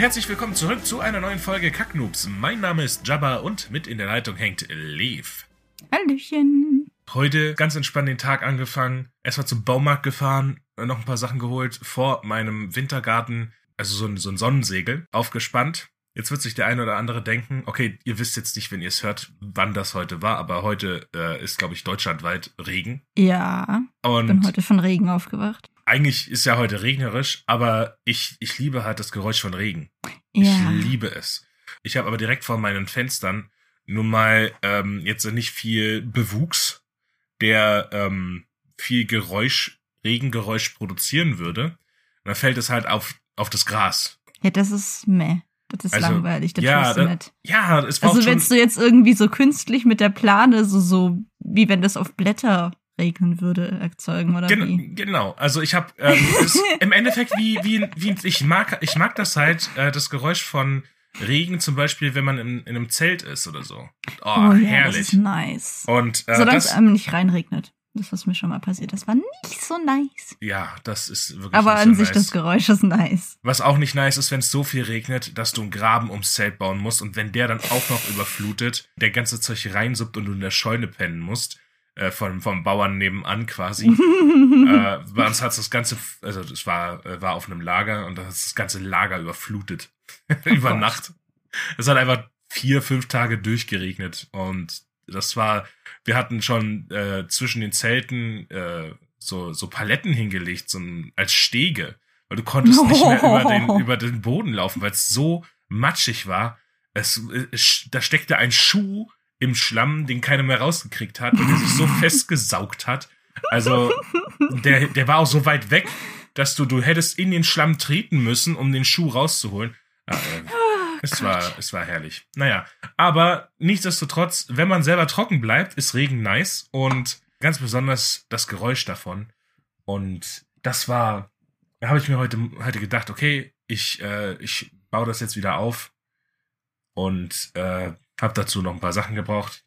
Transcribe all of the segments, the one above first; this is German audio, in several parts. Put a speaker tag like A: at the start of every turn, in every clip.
A: Herzlich willkommen zurück zu einer neuen Folge Kacknoobs. Mein Name ist Jabba und mit in der Leitung hängt Lev.
B: Hallöchen.
A: Heute ganz entspannt den Tag angefangen, erstmal zum Baumarkt gefahren, noch ein paar Sachen geholt, vor meinem Wintergarten, also so ein, so ein Sonnensegel, aufgespannt. Jetzt wird sich der eine oder andere denken, okay, ihr wisst jetzt nicht, wenn ihr es hört, wann das heute war, aber heute äh, ist, glaube ich, deutschlandweit Regen.
B: Ja,
A: Und
B: bin heute von Regen aufgewacht.
A: Eigentlich ist ja heute regnerisch, aber ich, ich liebe halt das Geräusch von Regen.
B: Ja.
A: Ich liebe es. Ich habe aber direkt vor meinen Fenstern nun mal ähm, jetzt nicht viel Bewuchs, der ähm, viel Geräusch, Regengeräusch produzieren würde. Und dann fällt es halt auf, auf das Gras.
B: ja, das ist meh. Das ist
A: Also,
B: langweilig, das
A: ja, da-
B: nicht.
A: Ja, es
B: Also wenn du jetzt irgendwie so künstlich mit der Plane, so, so wie wenn das auf Blätter regnen würde, erzeugen, oder
A: Gen
B: wie?
A: genau, also ich habe ähm, im Endeffekt wie wie wie ich mag ich mag das halt äh, das Geräusch von Regen zum Beispiel, wenn man in, in einem Zelt ist oder so. Oh,
B: ja, das
A: herrlich.
B: ist nice.
A: Und äh,
B: Solange es
A: das,
B: einem nicht reinregnet. Das, was mir schon mal passiert, das war nicht so nice.
A: ja, das ist wirklich.
B: Aber an
A: so
B: sich
A: nice.
B: das Geräusch ist nice.
A: Was auch nicht nice ist, wenn es so viel regnet, dass du einen Graben ums Zelt bauen musst und wenn der dann auch noch überflutet, der ganze Zeug reinsuppt und du in der Scheune pennen musst, äh, vom, vom Bauern nebenan quasi. äh, bei uns hat das ganze, also es war, äh, war auf einem Lager und da hat das ganze Lager überflutet. Über
B: Gott.
A: Nacht. Es hat einfach vier, fünf Tage durchgeregnet und das war, wir hatten schon äh, zwischen den Zelten äh, so, so Paletten hingelegt, so ein, als Stege. Weil du konntest nicht mehr über den, über den Boden laufen, weil es so matschig war. Es, es, da steckte ein Schuh im Schlamm, den keiner mehr rausgekriegt hat, weil der sich so festgesaugt hat. Also, der, der war auch so weit weg, dass du, du hättest in den Schlamm treten müssen, um den Schuh rauszuholen. Ja, äh, es war, es war herrlich. Naja, aber nichtsdestotrotz, wenn man selber trocken bleibt, ist Regen nice und ganz besonders das Geräusch davon. Und das war, da habe ich mir heute, heute gedacht, okay, ich, äh, ich baue das jetzt wieder auf und äh, habe dazu noch ein paar Sachen gebraucht.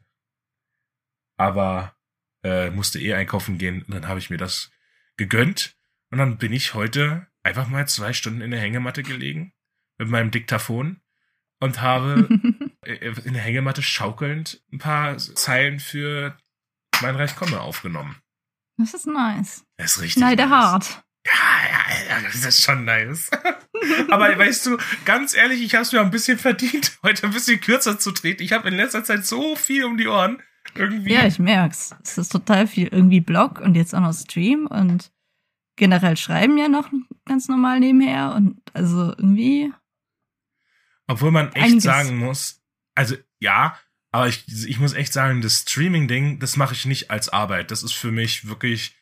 A: Aber äh, musste eh einkaufen gehen und dann habe ich mir das gegönnt. Und dann bin ich heute einfach mal zwei Stunden in der Hängematte gelegen mit meinem Diktaphon und habe äh, in der Hängematte schaukelnd ein paar Zeilen für mein Reich komme aufgenommen.
B: Das ist nice.
A: Das ist richtig.
B: Schneide
A: nice.
B: hart.
A: Ja, ja, ja, das ist schon nice. Aber weißt du, ganz ehrlich, ich habe es mir auch ein bisschen verdient, heute ein bisschen kürzer zu treten. Ich habe in letzter Zeit so viel um die Ohren. Irgendwie.
B: Ja, ich merk's. Es ist total viel irgendwie Blog und jetzt auch noch Stream und generell schreiben ja noch ganz normal nebenher und also irgendwie.
A: Obwohl man echt
B: Einiges.
A: sagen muss, also ja, aber ich, ich muss echt sagen, das Streaming-Ding, das mache ich nicht als Arbeit. Das ist für mich wirklich,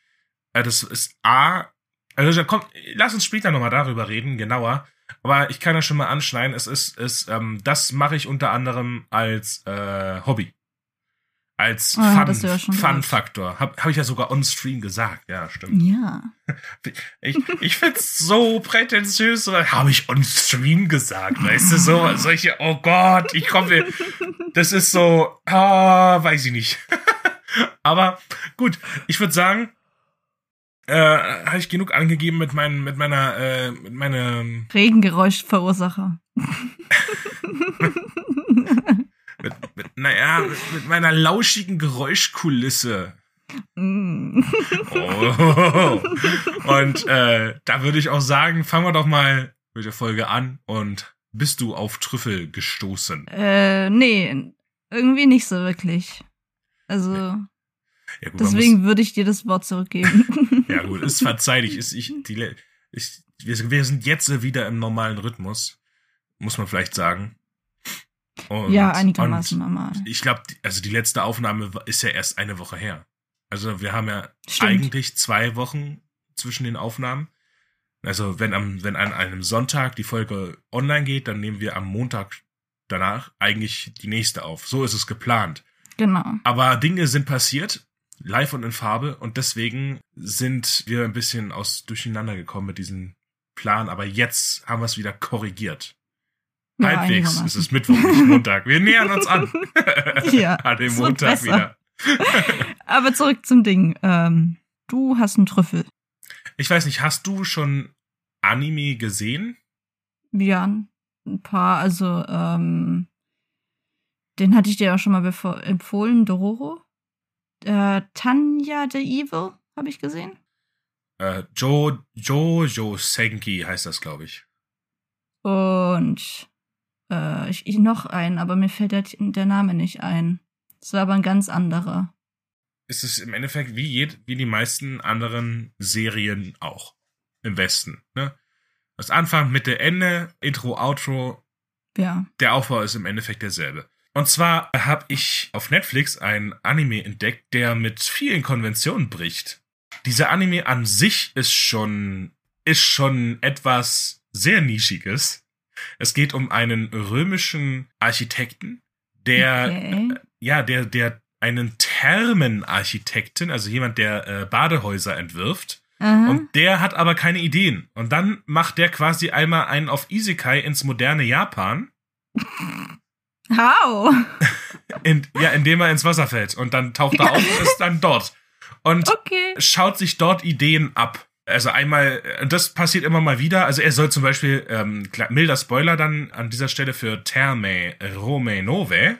A: äh, das ist A, also da kommt, lass uns später nochmal darüber reden, genauer. Aber ich kann ja schon mal anschneiden, es ist, es, ähm, das mache ich unter anderem als äh, Hobby. Als
B: Ah, hattest du ja
A: Fun-. Fun-Faktor. Hab, ich ja sogar on-stream gesagt, ja, stimmt.
B: Ja.
A: Ich, ich find's so prätentiös, oder habe ich on Stream gesagt, weißt du, so, solche, oh Gott, ich komme, das ist so, ah, weiß ich nicht. Aber gut, ich würde sagen, äh, habe ich genug angegeben mit meinen, mit meiner, äh, mit meinem,
B: Regengeräuschverursacher.
A: mit, mit, naja, mit, mit meiner lauschigen Geräuschkulisse.
B: Mm.
A: Oh. Und äh, da würde ich auch sagen, fangen wir doch mal mit der Folge an und bist du auf Trüffel gestoßen?
B: äh, nee, irgendwie nicht so wirklich. Also,
A: Ja, gut,
B: deswegen würde ich dir das Wort zurückgeben.
A: Muss, ja gut, ist verzeihlich. Ist ich, die, ich, wir, sind jetzt wieder im normalen Rhythmus, muss man vielleicht sagen. Und,
B: ja, einigermaßen normal.
A: Ich glaube, also die letzte Aufnahme ist ja erst eine Woche her. Also wir haben ja
B: Stimmt.
A: eigentlich zwei Wochen zwischen den Aufnahmen. Also wenn am, wenn an einem Sonntag die Folge online geht, dann nehmen wir am Montag danach eigentlich die nächste auf. So ist es geplant.
B: Genau.
A: Aber Dinge sind passiert, live und in Farbe, und deswegen sind wir ein bisschen aus durcheinander gekommen mit diesem Plan. Aber jetzt haben wir es wieder korrigiert.
B: Ja,
A: Halbwegs.
B: einigermaßen.
A: Es ist Mittwoch, nicht Montag. Wir nähern uns an.
B: Ja,
A: an dem Montag wieder.
B: Aber zurück zum Ding. Ähm, du hast einen Trüffel.
A: Ich weiß nicht, hast du schon Anime gesehen?
B: Ja, ein paar. Also, ähm, den hatte ich dir auch schon mal empfohlen, Dororo. Äh, Tanya the Evil habe ich gesehen.
A: Äh, jo, Jojo Senki heißt das, glaube ich.
B: Und äh, ich, ich noch einen, aber mir fällt der, der Name nicht ein. Es war aber ein ganz anderer.
A: Es ist im Endeffekt wie, jed, wie die meisten anderen Serien auch im Westen. Ne? Das Anfang, Mitte, Ende, Intro, Outro,
B: Ja.
A: der Aufbau ist im Endeffekt derselbe. Und zwar habe ich auf Netflix ein Anime entdeckt, der mit vielen Konventionen bricht. Dieser Anime an sich ist schon, ist schon etwas sehr nischiges. Es geht um einen römischen Architekten, der,
B: Okay.
A: ja, der, der einen Thermenarchitekten, also jemand, der äh, Badehäuser entwirft,
B: Aha.
A: und der hat aber keine Ideen. Und dann macht der quasi einmal einen auf Isekai ins moderne Japan,
B: How?
A: in, ja, indem er ins Wasser fällt. Und dann taucht er auf und ist dann dort. Und
B: Okay.
A: schaut sich dort Ideen ab. Also einmal, äh, das passiert immer mal wieder. Also er soll zum Beispiel, ähm, milder Spoiler dann an dieser Stelle für Terme Rome Nove.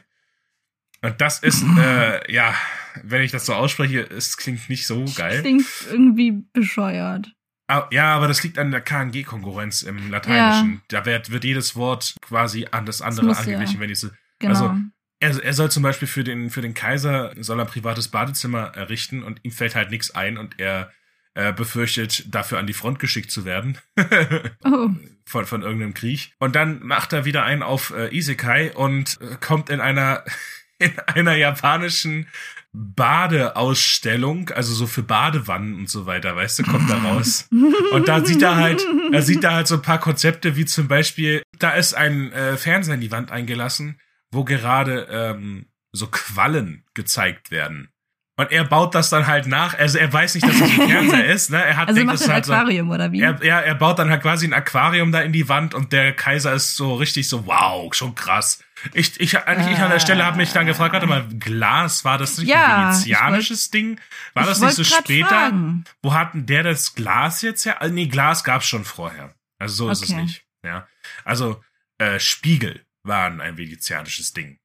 A: Und das ist, äh, ja, wenn ich das so ausspreche, es klingt nicht so geil.
B: Klingt irgendwie bescheuert.
A: Ja, aber das liegt an der KNG-Konkurrenz im Lateinischen. Da wird, wird jedes Wort quasi an das andere
B: ja.
A: angeglichen, wenn ich so.
B: Genau.
A: Also, Er, er soll zum Beispiel für den, für den Kaiser soll er ein privates Badezimmer errichten und ihm fällt halt nichts ein und er äh, befürchtet, dafür an die Front geschickt zu werden.
B: oh.
A: von, von irgendeinem Krieg. Und dann macht er wieder einen auf äh, Isekai und äh, kommt in einer, in einer japanischen Badeausstellung, also so für Badewannen und so weiter, weißt du, kommt da raus. Und da sieht er halt, er sieht da halt so ein paar Konzepte, wie zum Beispiel, da ist ein äh, Fernseher in die Wand eingelassen, wo gerade ähm, so Quallen gezeigt werden. Und er baut das dann halt nach. Also er weiß nicht, dass es ein Fernseher ist. Ne? Er hat
B: Also
A: denkt,
B: macht ein
A: halt so,
B: Aquarium, oder wie?
A: er, ja, er baut dann halt quasi ein Aquarium da in die Wand und der Kaiser ist so richtig so, wow, schon krass. Ich, ich, eigentlich ich an der Stelle habe mich dann gefragt, warte mal, Glas, war das nicht
B: Ja,
A: ein venezianisches Ding? War das nicht so
B: wollt
A: später?
B: fragen.
A: Wo hatten der das Glas jetzt her? Also, nee, Glas gab's schon vorher. Also so ist es
B: Okay.
A: nicht. Ja. Also äh, Spiegel waren ein venezianisches Ding.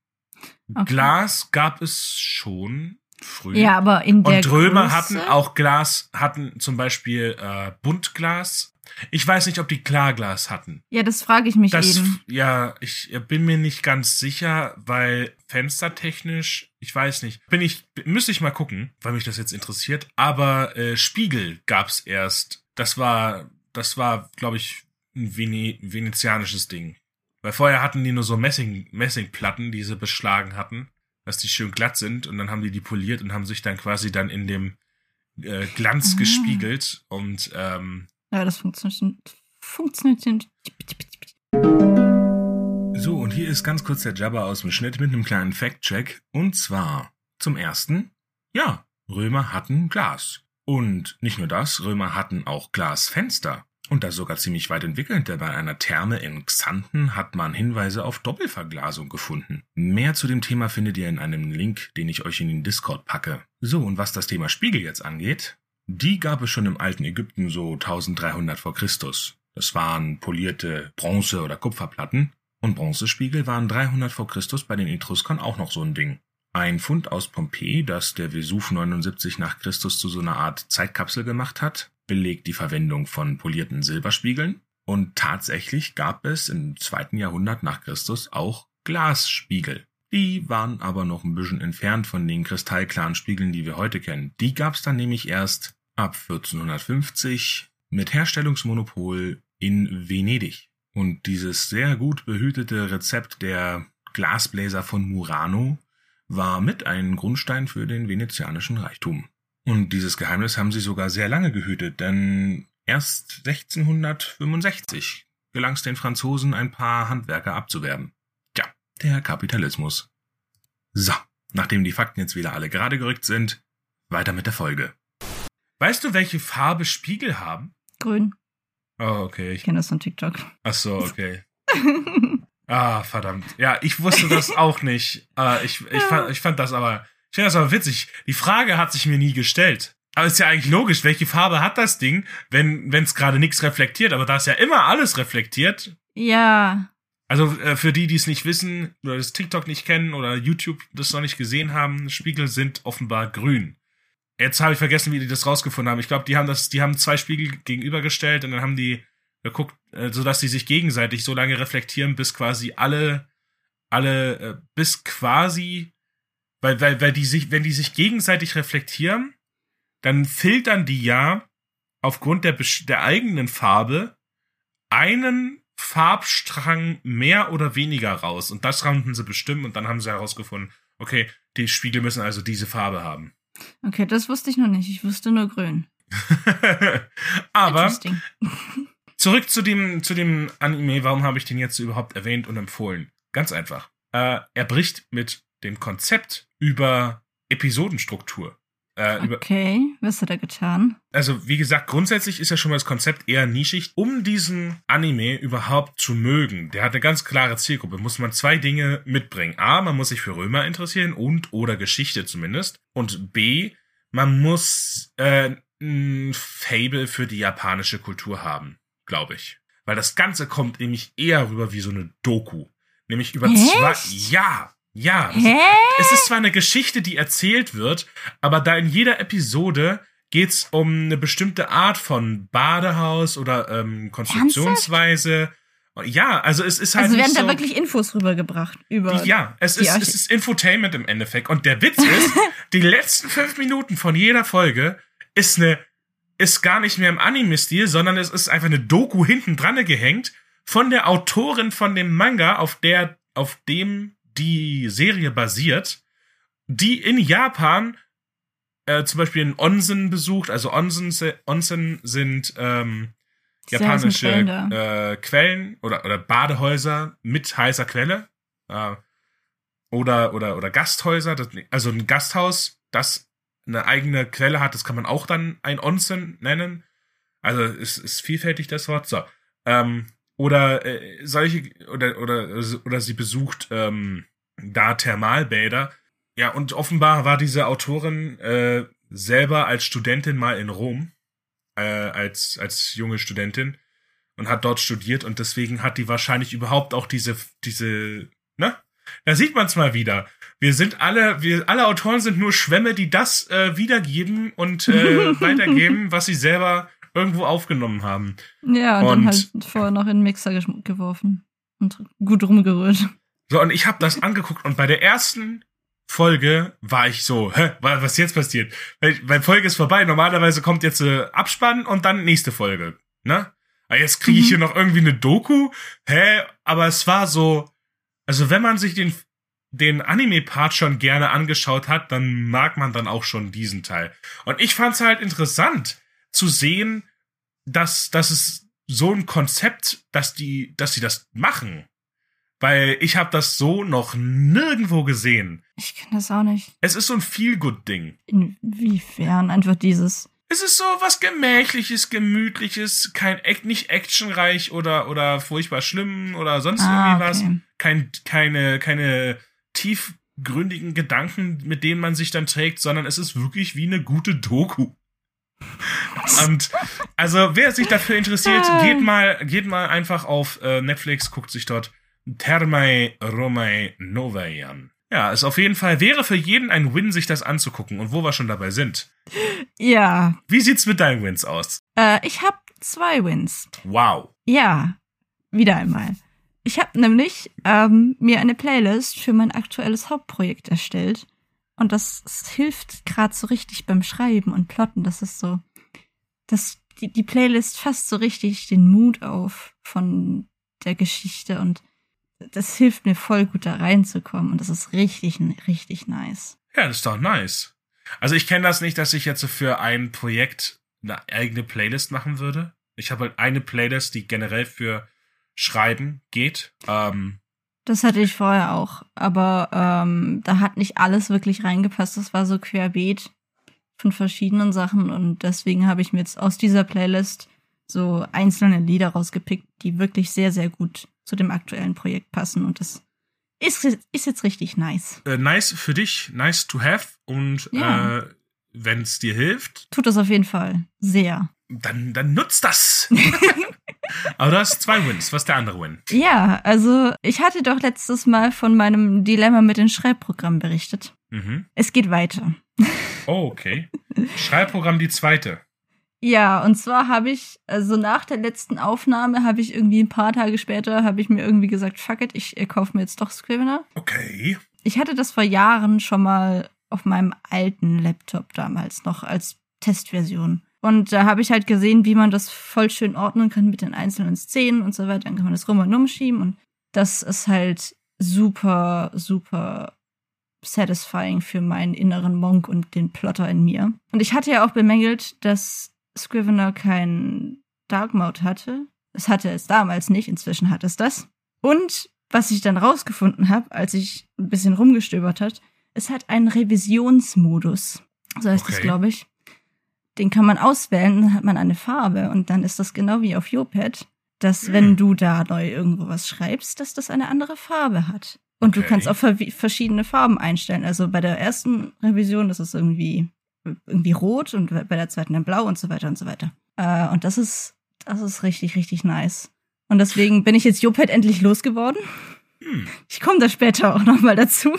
B: Okay.
A: Glas gab es schon früh.
B: Ja, aber in der
A: Und Römer
B: Größe?
A: hatten auch Glas, hatten zum Beispiel äh, Buntglas. Ich weiß nicht, ob die Klarglas hatten.
B: Ja, das frage ich mich
A: Das,
B: eben.
A: ja, ich bin mir nicht ganz sicher, weil fenstertechnisch, ich weiß nicht, bin ich, müsste ich mal gucken, weil mich das jetzt interessiert. Aber äh, Spiegel gab's erst. Das war, das war, glaube ich, ein Vene venezianisches Ding. Weil vorher hatten die nur so Messing, Messingplatten, die sie beschlagen hatten, dass die schön glatt sind und dann haben die die poliert und haben sich dann quasi dann in dem äh, Glanz
B: Ah.
A: gespiegelt und ähm,
B: Ja, das funktioniert. Funktioniert.
A: So, und hier ist ganz kurz der Jabba aus dem Schnitt mit einem kleinen Fact-Check. Und zwar zum ersten, ja, Römer hatten Glas. Und nicht nur das, Römer hatten auch Glasfenster. Und das sogar ziemlich weit entwickelt, denn bei einer Therme in Xanten hat man Hinweise auf Doppelverglasung gefunden. Mehr zu dem Thema findet ihr in einem Link, den ich euch in den Discord packe. So, und was das Thema Spiegel jetzt angeht, die gab es schon im alten Ägypten so 1300 vor Christus. Das waren polierte Bronze- oder Kupferplatten, und Bronzespiegel waren 300 vor Christus bei den Etruskern auch noch so ein Ding. Ein Fund aus Pompeji, das der Vesuv 79 nach Christus zu so einer Art Zeitkapsel gemacht hat, belegt die Verwendung von polierten Silberspiegeln. Und tatsächlich gab es im zweiten Jahrhundert nach Christus auch Glasspiegel. Die waren aber noch ein bisschen entfernt von den kristallklaren Spiegeln, die wir heute kennen. Die gab es dann nämlich erst ab 1450 mit Herstellungsmonopol in Venedig. Und dieses sehr gut behütete Rezept der Glasbläser von Murano war mit ein Grundstein für den venezianischen Reichtum. Und dieses Geheimnis haben sie sogar sehr lange gehütet, denn erst 1665 gelang es den Franzosen, ein paar Handwerker abzuwerben. Tja, der Kapitalismus. So, nachdem die Fakten jetzt wieder alle gerade gerückt sind, weiter mit der Folge. Weißt du, welche Farbe Spiegel haben?
B: Grün.
A: Oh, okay.
B: Ich kenne das von TikTok.
A: Ach so, okay. Ah, verdammt. Ja, ich wusste das auch nicht. Äh, ich, ich, fand, ich fand das aber, ich finde das aber witzig. Die Frage hat sich mir nie gestellt. Aber ist ja eigentlich logisch, welche Farbe hat das Ding, wenn es gerade nichts reflektiert? Aber da ist ja immer alles reflektiert.
B: ja.
A: Also äh, für die, die es nicht wissen oder das TikTok nicht kennen oder YouTube das noch nicht gesehen haben, Spiegel sind offenbar grün. Jetzt habe ich vergessen, wie die das rausgefunden haben. Ich glaube, die haben das, die haben zwei Spiegel gegenübergestellt und dann haben die geguckt, äh, sodass sie sich gegenseitig so lange reflektieren, bis quasi alle, alle, äh, bis quasi, weil, weil, weil die sich, wenn die sich gegenseitig reflektieren, dann filtern die ja aufgrund der, der eigenen Farbe einen Farbstrang mehr oder weniger raus. Und das konnten sie bestimmen und dann haben sie herausgefunden, okay, die Spiegel müssen also diese Farbe haben.
B: Okay, das wusste ich noch nicht. Ich wusste nur grün.
A: Aber zurück zu dem, zu dem Anime, warum habe ich den jetzt überhaupt erwähnt und empfohlen? Ganz einfach. Äh, er bricht mit dem Konzept über Episodenstruktur. Äh, über,
B: Okay, was hat er getan?
A: also wie gesagt, grundsätzlich ist ja schon mal das Konzept eher nischig. Um diesen Anime überhaupt zu mögen, der hat eine ganz klare Zielgruppe, muss man zwei Dinge mitbringen. A, man muss sich für Römer interessieren und oder Geschichte zumindest. Und B, man muss äh, ein Fable für die japanische Kultur haben, glaube ich. Weil das Ganze kommt nämlich eher rüber wie so eine Doku. Nämlich über
B: Echt?
A: zwei. Ja, ja.
B: Hä?
A: es ist zwar eine Geschichte, die erzählt wird, aber da in jeder Episode geht's um eine bestimmte Art von Badehaus oder ähm, Konstruktionsweise. Ja, also es ist halt
B: Also werden
A: nicht
B: da
A: so,
B: wirklich Infos rübergebracht über.
A: ja, es
B: die
A: ist, es ist Infotainment im Endeffekt. Und der Witz ist, die letzten fünf Minuten von jeder Folge ist eine, ist gar nicht mehr im Anime-Stil, sondern es ist einfach eine Doku hinten dran gehängt von der Autorin von dem Manga, auf der, auf dem die Serie basiert, die in Japan äh, zum Beispiel einen Onsen besucht. Also Onsen, se- Onsen sind ähm, japanische
B: Quellen
A: äh, Quellen oder, oder Badehäuser mit heißer Quelle. Äh, oder, oder, oder Gasthäuser. Das, also ein Gasthaus, das eine eigene Quelle hat, das kann man auch dann ein Onsen nennen. Also es ist vielfältig das Wort. So. Ähm, oder äh, solche oder oder oder sie besucht ähm, da Thermalbäder. Ja, und offenbar war diese Autorin äh, selber als Studentin mal in Rom, äh, als als junge Studentin und hat dort studiert und deswegen hat die wahrscheinlich überhaupt auch diese diese ne? Da sieht man es mal wieder. Wir sind alle, wir alle Autoren sind nur Schwämme, die das äh, wiedergeben und äh, weitergeben, was sie selber irgendwo aufgenommen haben.
B: Ja, und,
A: Und-
B: dann halt vorher noch in den Mixer geworfen. Und gut rumgerührt.
A: So, und ich habe das angeguckt und bei der ersten Folge war ich so, hä, wa- was jetzt passiert? Weil, weil Folge ist vorbei, normalerweise kommt jetzt äh, Abspann und dann nächste Folge, ne? Aber jetzt kriege ich
B: Mhm.
A: hier noch irgendwie eine Doku, hä? Aber es war so, also wenn man sich den, den Anime-Part schon gerne angeschaut hat, dann mag man dann auch schon diesen Teil. Und ich fand's halt interessant zu sehen, dass, dass es so ein Konzept, dass die, dass sie das machen. Weil ich habe das so noch nirgendwo gesehen.
B: Ich kenne das auch nicht.
A: Es ist so ein Feel-Good-Ding.
B: Inwiefern einfach dieses.
A: Es ist so was Gemächliches, Gemütliches, kein nicht actionreich oder, oder furchtbar schlimm oder sonst
B: Ah,
A: irgendwie was.
B: okay.
A: Kein, keine, keine tiefgründigen Gedanken, mit denen man sich dann trägt, sondern es ist wirklich wie eine gute Doku. Und also wer sich dafür interessiert, geht mal, geht mal einfach auf äh, Netflix, guckt sich dort Thermae Romae Novae an. Ja, es auf jeden Fall wäre für jeden ein Win, sich das anzugucken. Und wo wir schon dabei sind.
B: Ja.
A: Wie sieht's mit deinen Wins aus?
B: Äh, ich habe zwei Wins.
A: Wow.
B: Ja. Wieder einmal. Ich habe nämlich ähm, mir eine Playlist für mein aktuelles Hauptprojekt erstellt. Und das, das hilft gerade so richtig beim Schreiben und Plotten. Das ist so. Das, die, die Playlist fasst so richtig den Mut auf von der Geschichte und das hilft mir voll gut da reinzukommen und das ist richtig, richtig nice.
A: Ja, das ist doch nice. Also ich kenne das nicht, dass ich jetzt für ein Projekt eine eigene Playlist machen würde. Ich habe halt eine Playlist, die generell für Schreiben geht. Ähm,
B: Das hatte ich vorher auch, aber ähm, da hat nicht alles wirklich reingepasst. Das war so querbeet von verschiedenen Sachen und deswegen habe ich mir jetzt aus dieser Playlist so einzelne Lieder rausgepickt, die wirklich sehr, sehr gut zu dem aktuellen Projekt passen und das ist, ist jetzt richtig nice.
A: äh, nice für dich, nice to have und
B: Ja.
A: äh, wenn es dir hilft,
B: Tut das auf jeden Fall sehr.
A: dann, dann nutzt das. Aber du hast zwei Wins. Was ist der andere Win?
B: Ja, also ich hatte doch letztes Mal von meinem Dilemma mit den Schreibprogrammen berichtet.
A: Mhm.
B: Es geht weiter.
A: Oh, okay. Schreibprogramm die zweite.
B: Ja, und zwar habe ich, also nach der letzten Aufnahme habe ich irgendwie ein paar Tage später, habe ich mir irgendwie gesagt, fuck it, ich äh, kaufe mir jetzt doch Scrivener.
A: Okay.
B: Ich hatte das vor Jahren schon mal auf meinem alten Laptop damals noch als Testversion. Und da habe ich halt gesehen, wie man das voll schön ordnen kann mit den einzelnen Szenen und so weiter. Dann kann man das rum und umschieben und das ist halt super, super satisfying für meinen inneren Monk und den Plotter in mir. Und ich hatte ja auch bemängelt, dass Scrivener kein Dark Mode hatte. Es hatte es damals nicht, inzwischen hat es das. Und was ich dann rausgefunden habe, als ich ein bisschen rumgestöbert hat, es hat einen Revisionsmodus. So heißt es,
A: Okay.
B: glaube ich. Den kann man auswählen, dann hat man eine Farbe und dann ist das genau wie auf Jopad, dass wenn du da neu irgendwo was schreibst, dass das eine andere Farbe hat. Und du
A: Okay.
B: kannst auch ver- verschiedene Farben einstellen. Also bei der ersten Revision ist es irgendwie irgendwie rot und bei der zweiten dann blau und so weiter und so weiter. Äh, und das ist das ist richtig richtig nice. Und deswegen bin ich jetzt Jopad endlich losgeworden.
A: Hm.
B: Ich komme da später auch noch mal dazu.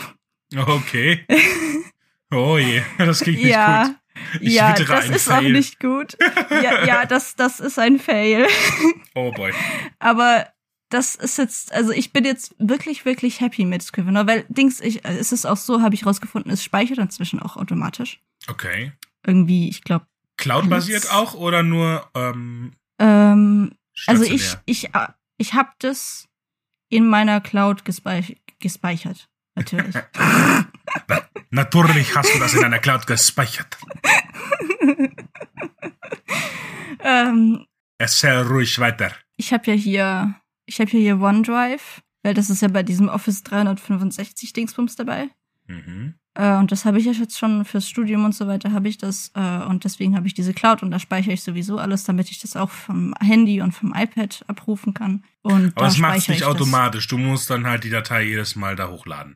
A: Okay. Oh je, das klingt nicht
B: ja,
A: gut. Ich
B: ja, das ist auch
A: Fail.
B: nicht gut. Ja, ja, das das ist ein Fail.
A: Oh boy.
B: Aber das ist jetzt, also ich bin jetzt wirklich, wirklich happy mit Scrivener, weil Dings, ich, es ist auch so, habe ich rausgefunden, es speichert inzwischen auch automatisch.
A: Okay.
B: Irgendwie, ich glaube,
A: Cloud-basiert auch oder nur ähm,
B: ähm, also ich, ich, äh, ich habe das in meiner Cloud gespeich gespeichert. Natürlich.
A: Natürlich hast du das in einer Cloud gespeichert.
B: ähm,
A: Erzähl ruhig weiter.
B: ich habe ja hier, ich habe ja hier OneDrive, weil das ist ja bei diesem Office 365 Dingsbums dabei.
A: Mhm.
B: Äh, und das habe ich ja jetzt schon fürs Studium und so weiter habe ich das. Äh, und deswegen habe ich diese Cloud und da speichere ich sowieso alles, damit ich das auch vom Handy und vom iPad abrufen kann. Und
A: Aber
B: da
A: es macht nicht
B: ich das.
A: automatisch. Du musst dann halt die Datei jedes Mal da hochladen.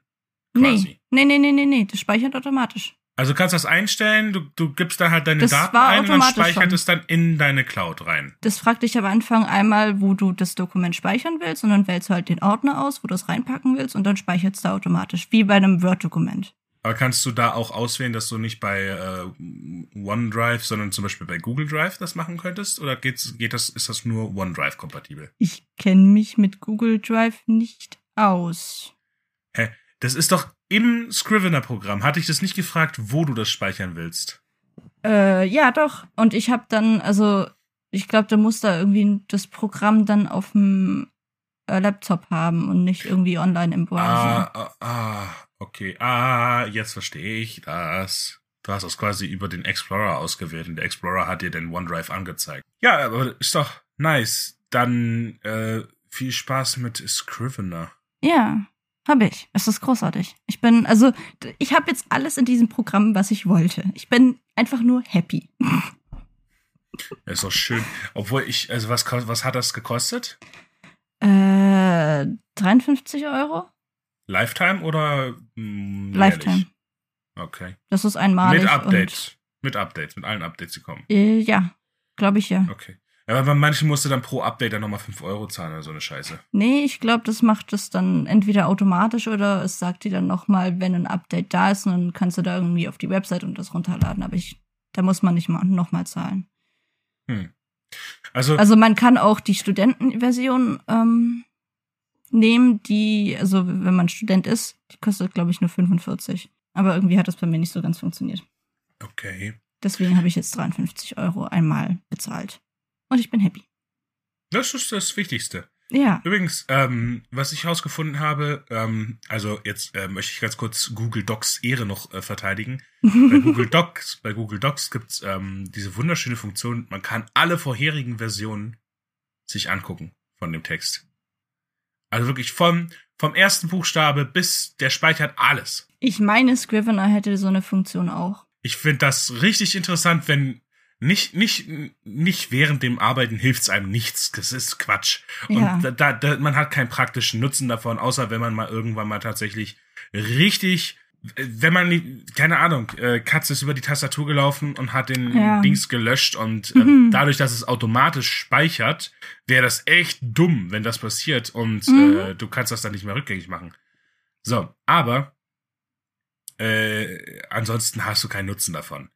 B: Nee.
A: Quasi.
B: nee, nee, nee, nee, nee, das speichert automatisch.
A: Also du kannst das einstellen, du, du gibst da halt deine
B: Das
A: Daten ein und dann speichert
B: schon.
A: es dann in deine Cloud rein.
B: Das fragt dich am Anfang einmal, wo du das Dokument speichern willst und dann wählst du halt den Ordner aus, wo du es reinpacken willst und dann speichert es da automatisch, wie bei einem Word-Dokument.
A: Aber kannst du da auch auswählen, dass du nicht bei äh, OneDrive, sondern zum Beispiel bei Google Drive das machen könntest? Oder geht's, geht das, ist das nur OneDrive kompatibel?
B: Ich kenne mich mit Google Drive nicht aus.
A: Hä? Das ist doch im Scrivener-Programm. Hatte ich das nicht gefragt, wo du das speichern willst?
B: Äh, ja, doch. Und ich habe dann, also, ich glaube, du musst da irgendwie das Programm dann auf dem äh, Laptop haben und nicht irgendwie online im Browser.
A: Ah, ah, ah, okay. Ah, jetzt verstehe ich das. Du hast das quasi über den Explorer ausgewählt und der Explorer hat dir den OneDrive angezeigt. Ja, aber ist doch nice. Dann äh, viel Spaß mit Scrivener.
B: Ja, habe ich. Es ist großartig. Ich bin, also, ich habe jetzt alles in diesem Programm, was ich wollte. Ich bin einfach nur happy.
A: Ist doch schön. Obwohl ich, also was, was hat das gekostet?
B: Äh, 53 Euro?
A: Lifetime oder mh,
B: Lifetime.
A: jährlich? Okay.
B: Das ist einmalig.
A: Mit Updates. Mit Updates, mit allen Updates, die kommen.
B: Äh, ja, glaube ich ja.
A: Okay. Ja, aber bei manchen musst du dann pro Update dann nochmal 5 Euro zahlen oder so eine Scheiße.
B: Nee, ich glaube, das macht es dann entweder automatisch oder es sagt dir dann nochmal, wenn ein Update da ist, dann kannst du da irgendwie auf die Website und das runterladen. Aber ich, da muss man nicht mal nochmal zahlen.
A: Also,
B: Also man kann auch die Studentenversion ähm, nehmen, die, also wenn man Student ist, die kostet, glaube ich, nur 45. Aber irgendwie hat das bei mir nicht so ganz funktioniert.
A: okay.
B: Deswegen habe ich jetzt 53 Euro einmal bezahlt. Und ich bin happy.
A: Das ist das Wichtigste.
B: Ja.
A: Übrigens, ähm, was ich herausgefunden habe, ähm, also jetzt äh, möchte ich ganz kurz Google Docs Ehre noch äh, verteidigen. Bei Google Docs, bei Google Docs gibt's ähm, diese wunderschöne Funktion, man kann alle vorherigen Versionen sich angucken von dem Text. Also wirklich vom, vom ersten Buchstabe bis der speichert alles.
B: Ich meine, Scrivener hätte so eine Funktion auch.
A: Ich finde das richtig interessant, wenn nicht, nicht, nicht während dem Arbeiten hilft's einem nichts. Das ist Quatsch. Und
B: Ja.
A: da, da, da, man hat keinen praktischen Nutzen davon, außer wenn man mal irgendwann mal tatsächlich richtig, äh, wenn man, keine Ahnung, äh, Katze ist über die Tastatur gelaufen und hat den
B: Ja.
A: Dings gelöscht und äh,
B: Mhm.
A: dadurch, dass es automatisch speichert, wäre das echt dumm, wenn das passiert und
B: Mhm.
A: äh, du kannst das dann nicht mehr rückgängig machen. So, aber äh, ansonsten hast du keinen Nutzen davon.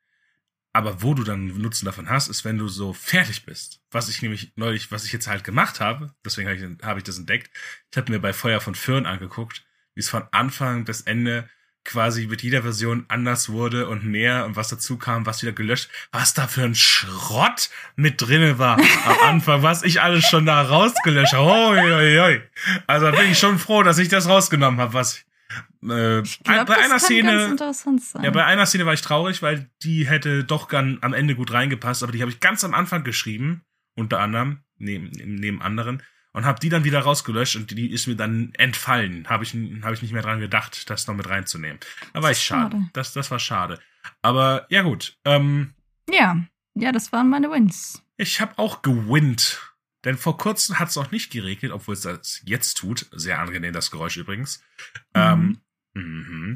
A: Aber wo du dann Nutzen davon hast, ist, wenn du so fertig bist. Was ich nämlich neulich, was ich jetzt halt gemacht habe, deswegen habe ich, hab ich das entdeckt. Ich habe mir bei Feuer von Föhren angeguckt, wie es von Anfang bis Ende quasi mit jeder Version anders wurde und mehr und was dazu kam, was wieder gelöscht, was da für ein Schrott mit drinne war am Anfang, was ich alles schon da rausgelöscht habe. Also bin ich schon froh, dass ich das rausgenommen habe, was äh,
B: Ich glaube,
A: bei einer Szene ja, bei einer Szene war ich traurig, weil die hätte doch gern am Ende gut reingepasst, aber die habe ich ganz am Anfang geschrieben, unter anderem, neben, neben anderen, und habe die dann wieder rausgelöscht und die ist mir dann entfallen. Habe ich, hab ich nicht mehr dran gedacht, das noch mit reinzunehmen. Da war ich schade.
B: schade.
A: Das, das war schade. Aber ja gut, ähm,
B: ja. Ja, das waren meine Wins.
A: ich habe auch gewinnt. Denn vor kurzem hat es auch nicht geregnet, obwohl es das jetzt tut. Sehr angenehm, das Geräusch übrigens. Ähm, mhm.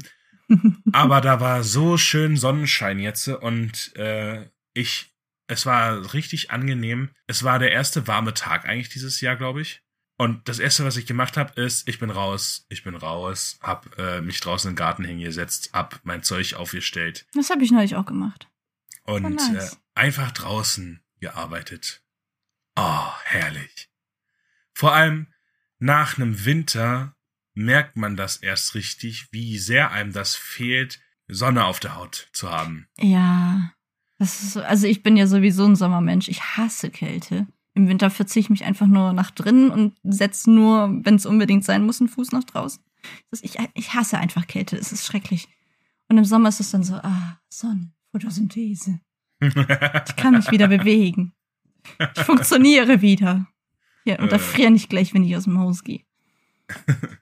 A: Aber da war so schön Sonnenschein jetzt und äh, ich, es war richtig angenehm. Es war der erste warme Tag eigentlich dieses Jahr, glaube ich. Und das erste, was ich gemacht habe, ist, ich bin raus, ich bin raus, hab äh, mich draußen im Garten hingesetzt, hab mein Zeug aufgestellt
B: Das habe ich neulich auch gemacht.
A: und
B: nice.
A: äh, einfach draußen gearbeitet. Oh, herrlich. Vor allem nach einem Winter merkt man das erst richtig, wie sehr einem das fehlt, Sonne auf der Haut zu haben.
B: Ja. Ist so, also ich bin ja sowieso ein Sommermensch. Ich hasse Kälte. Im Winter verziehe ich mich einfach nur nach drinnen und setze nur, wenn es unbedingt sein muss, einen Fuß nach draußen. Ich, ich hasse einfach Kälte. Es ist schrecklich. Und im Sommer ist es dann so, ah, Sonne, Photosynthese. Ich kann mich wieder bewegen. Ich funktioniere wieder. Ja, und da
A: Äh.
B: friere nicht gleich, wenn ich aus dem Haus gehe.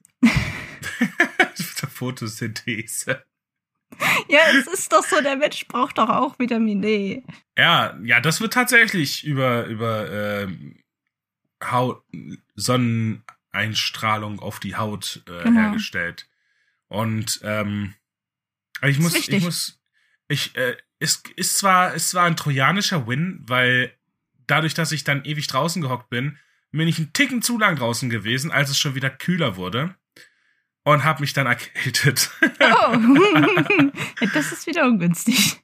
A: Photosynthese.
B: Ja, es ist doch so, der Mensch braucht doch auch Vitamin D.
A: Ja, ja, das wird tatsächlich über über ähm, Haut Sonneneinstrahlung auf die Haut äh,
B: Genau.
A: hergestellt. Und ähm, ich muss, ich muss, ich äh, es ist zwar ist zwar ein trojanischer Win, weil dadurch, dass ich dann ewig draußen gehockt bin, bin ich einen Ticken zu lang draußen gewesen, als es schon wieder kühler wurde und habe mich dann erkältet.
B: Oh, das ist wieder ungünstig.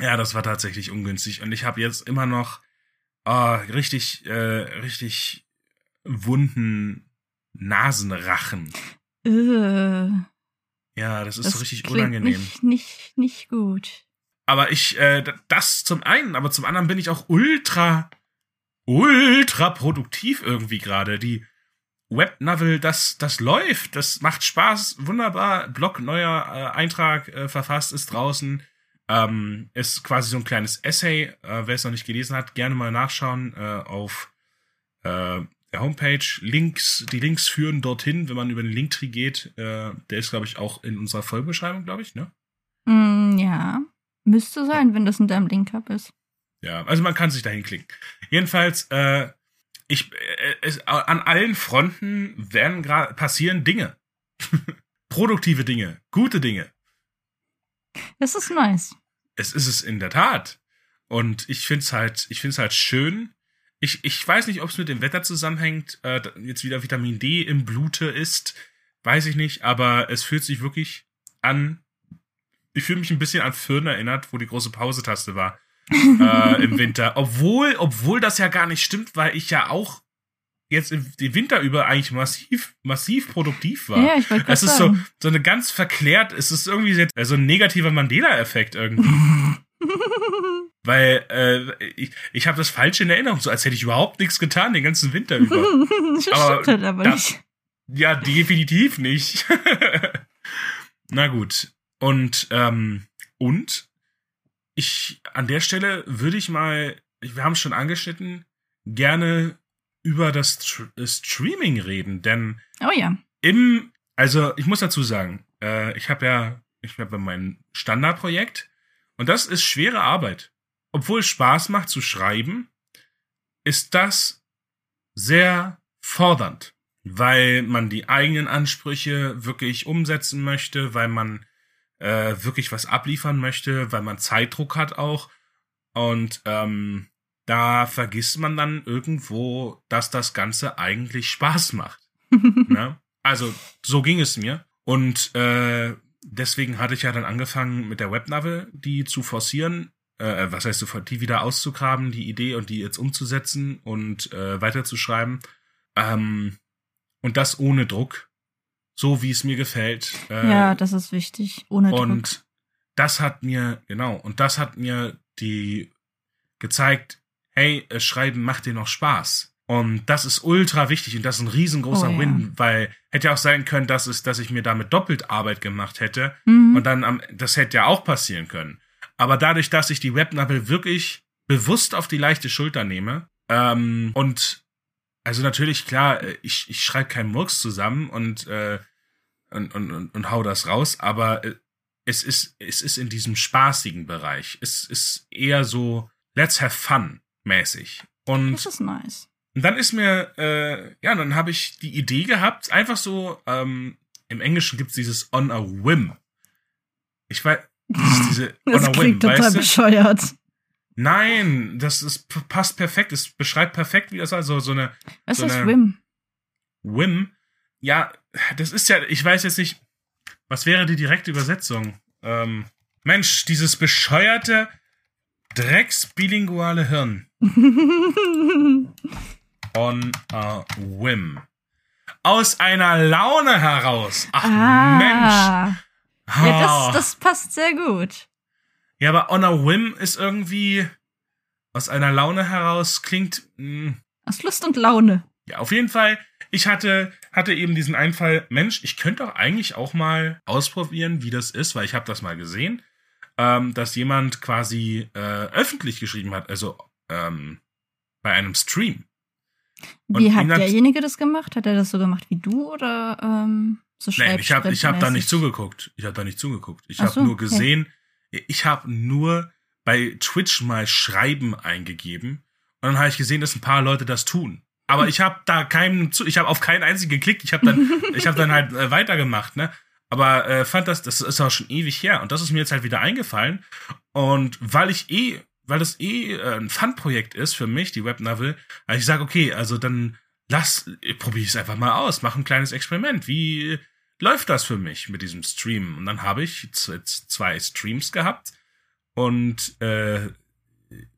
A: Ja, das war tatsächlich ungünstig. Und ich habe jetzt immer noch ah, richtig, äh, richtig wunden Nasenrachen.
B: Äh,
A: Ja, das ist
B: das
A: so richtig unangenehm.
B: Nicht, nicht, nicht gut.
A: Aber ich, äh, das zum einen, aber zum anderen bin ich auch ultra, ultra produktiv irgendwie gerade. Die Webnovel, das, das läuft, das macht Spaß, wunderbar. Blog, neuer äh, Eintrag äh, verfasst, ist draußen. Ähm, ist quasi so ein kleines Essay. Äh, wer es noch nicht gelesen hat, gerne mal nachschauen äh, auf äh, der Homepage. Links, die Links führen dorthin, wenn man über den Linktree geht. Äh, der ist, glaube ich, auch in unserer Folgenbeschreibung, glaube ich, ne?
B: Mm, ja, müsste sein, wenn das in deinem Link-Up ist.
A: Ja, also man kann sich dahin klicken. Jedenfalls, äh, ich, äh, es, an allen Fronten werden gerade passieren Dinge. Produktive Dinge, gute Dinge.
B: Das ist nice.
A: Es ist es in der Tat. Und ich find's halt, ich find's halt schön. Ich, ich weiß nicht, ob es mit dem Wetter zusammenhängt, äh, jetzt wieder Vitamin D im Blute ist, weiß ich nicht, aber es fühlt sich wirklich an. Ich fühle mich ein bisschen an Föhn erinnert, wo die große Pause-Taste war äh, im Winter. Obwohl, obwohl das ja gar nicht stimmt, weil ich ja auch jetzt im den Winter über eigentlich massiv, massiv produktiv war.
B: Ja, ich wollte
A: Es ist so,
B: sagen.
A: so eine ganz verklärt, es ist irgendwie jetzt, äh, so ein negativer Mandela-Effekt irgendwie. Weil äh, ich, ich habe das falsch in Erinnerung, so als hätte ich überhaupt nichts getan den ganzen Winter über.
B: das stimmt
A: Aber
B: halt aber
A: da-
B: nicht.
A: Ja, definitiv nicht. Na gut. Und, ähm, und ich, an der Stelle würde ich mal, wir haben es schon angeschnitten, gerne über das Tr Streaming reden, denn
B: Oh ja.
A: im, also ich muss dazu sagen, äh, ich habe ja, ich habe mein Standardprojekt und das ist schwere Arbeit. Obwohl es Spaß macht zu schreiben, ist das sehr fordernd, weil man die eigenen Ansprüche wirklich umsetzen möchte, weil man äh, wirklich was abliefern möchte, weil man Zeitdruck hat auch und ähm, da vergisst man dann irgendwo, dass das Ganze eigentlich Spaß macht. Ne? Also so ging es mir. Und äh, deswegen hatte ich ja dann angefangen mit der Webnovel, die zu forcieren. Äh, was heißt sofort, die wieder auszugraben, die Idee und die jetzt umzusetzen und äh, weiterzuschreiben. Ähm, und das ohne Druck. So wie es mir gefällt. Äh,
B: ja, das ist wichtig. Ohne Druck.
A: und das hat mir, genau, und das hat mir die gezeigt, hey, äh, Schreiben macht dir noch Spaß. Und das ist ultra wichtig und das ist ein riesengroßer
B: Oh ja.
A: Win, weil hätte ja auch sein können, dass es, dass ich mir damit doppelt Arbeit gemacht hätte.
B: Mhm.
A: Und dann am, das hätte ja auch passieren können. Aber dadurch, dass ich die Webnovel wirklich bewusst auf die leichte Schulter nehme, ähm, und also natürlich, klar, äh, ich, ich schreibe keinen Murks zusammen und, äh, und, und, und, und hau das raus, aber äh, es ist, es ist in diesem spaßigen Bereich. Es ist eher so, let's have fun mäßig. Und
B: das ist nice.
A: und dann ist mir, äh, ja, dann habe ich die Idee gehabt, einfach so, ähm, im Englischen gibt's dieses on a whim. Ich weiß, das diese on
B: Das
A: a whim,
B: klingt total
A: weißt du?
B: bescheuert.
A: Nein, das ist, passt perfekt, es beschreibt perfekt, wie das war, so, eine
B: Was
A: So
B: ist
A: eine-
B: Wim?
A: Whim. Ja, das ist ja, ich weiß jetzt nicht, was wäre die direkte Übersetzung? Ähm, Mensch, dieses bescheuerte, drecksbilinguale Hirn. On a whim. Aus einer Laune heraus. Ach Mensch.
B: ah. Ja,
A: Ah.
B: das, das passt sehr gut.
A: ja, aber on a whim ist irgendwie aus einer Laune heraus klingt. Mh,
B: Aus Lust und Laune.
A: Ja, auf jeden Fall. Ich hatte, hatte eben diesen Einfall, Mensch, ich könnte doch eigentlich auch mal ausprobieren, wie das ist, weil ich habe das mal gesehen, ähm, dass jemand quasi äh, öffentlich geschrieben hat, also ähm, bei einem Stream. Und
B: Wie hat derjenige das gemacht? Hat er das so gemacht wie du oder ähm, so
A: Nein, ich habe ich hab da nicht zugeguckt. Ich habe da nicht zugeguckt. Ich
B: Ach
A: habe
B: so,
A: nur
B: okay.
A: gesehen, ich habe nur bei Twitch mal Schreiben eingegeben und dann habe ich gesehen, dass ein paar Leute das tun. Aber ich habe da keinen ich habe auf keinen einzigen geklickt. Ich habe dann, ich habe dann halt äh, weitergemacht, ne? Aber äh, fand das, das ist auch schon ewig her und das ist mir jetzt halt wieder eingefallen und weil ich eh, weil das eh äh, ein Fun-Projekt ist für mich, die Webnovel, habe ich gesagt, okay, also dann lass, probiere ich es einfach mal aus, mach ein kleines Experiment. Wie läuft das für mich mit diesem Stream? Und dann habe ich jetzt zwei Streams gehabt und äh,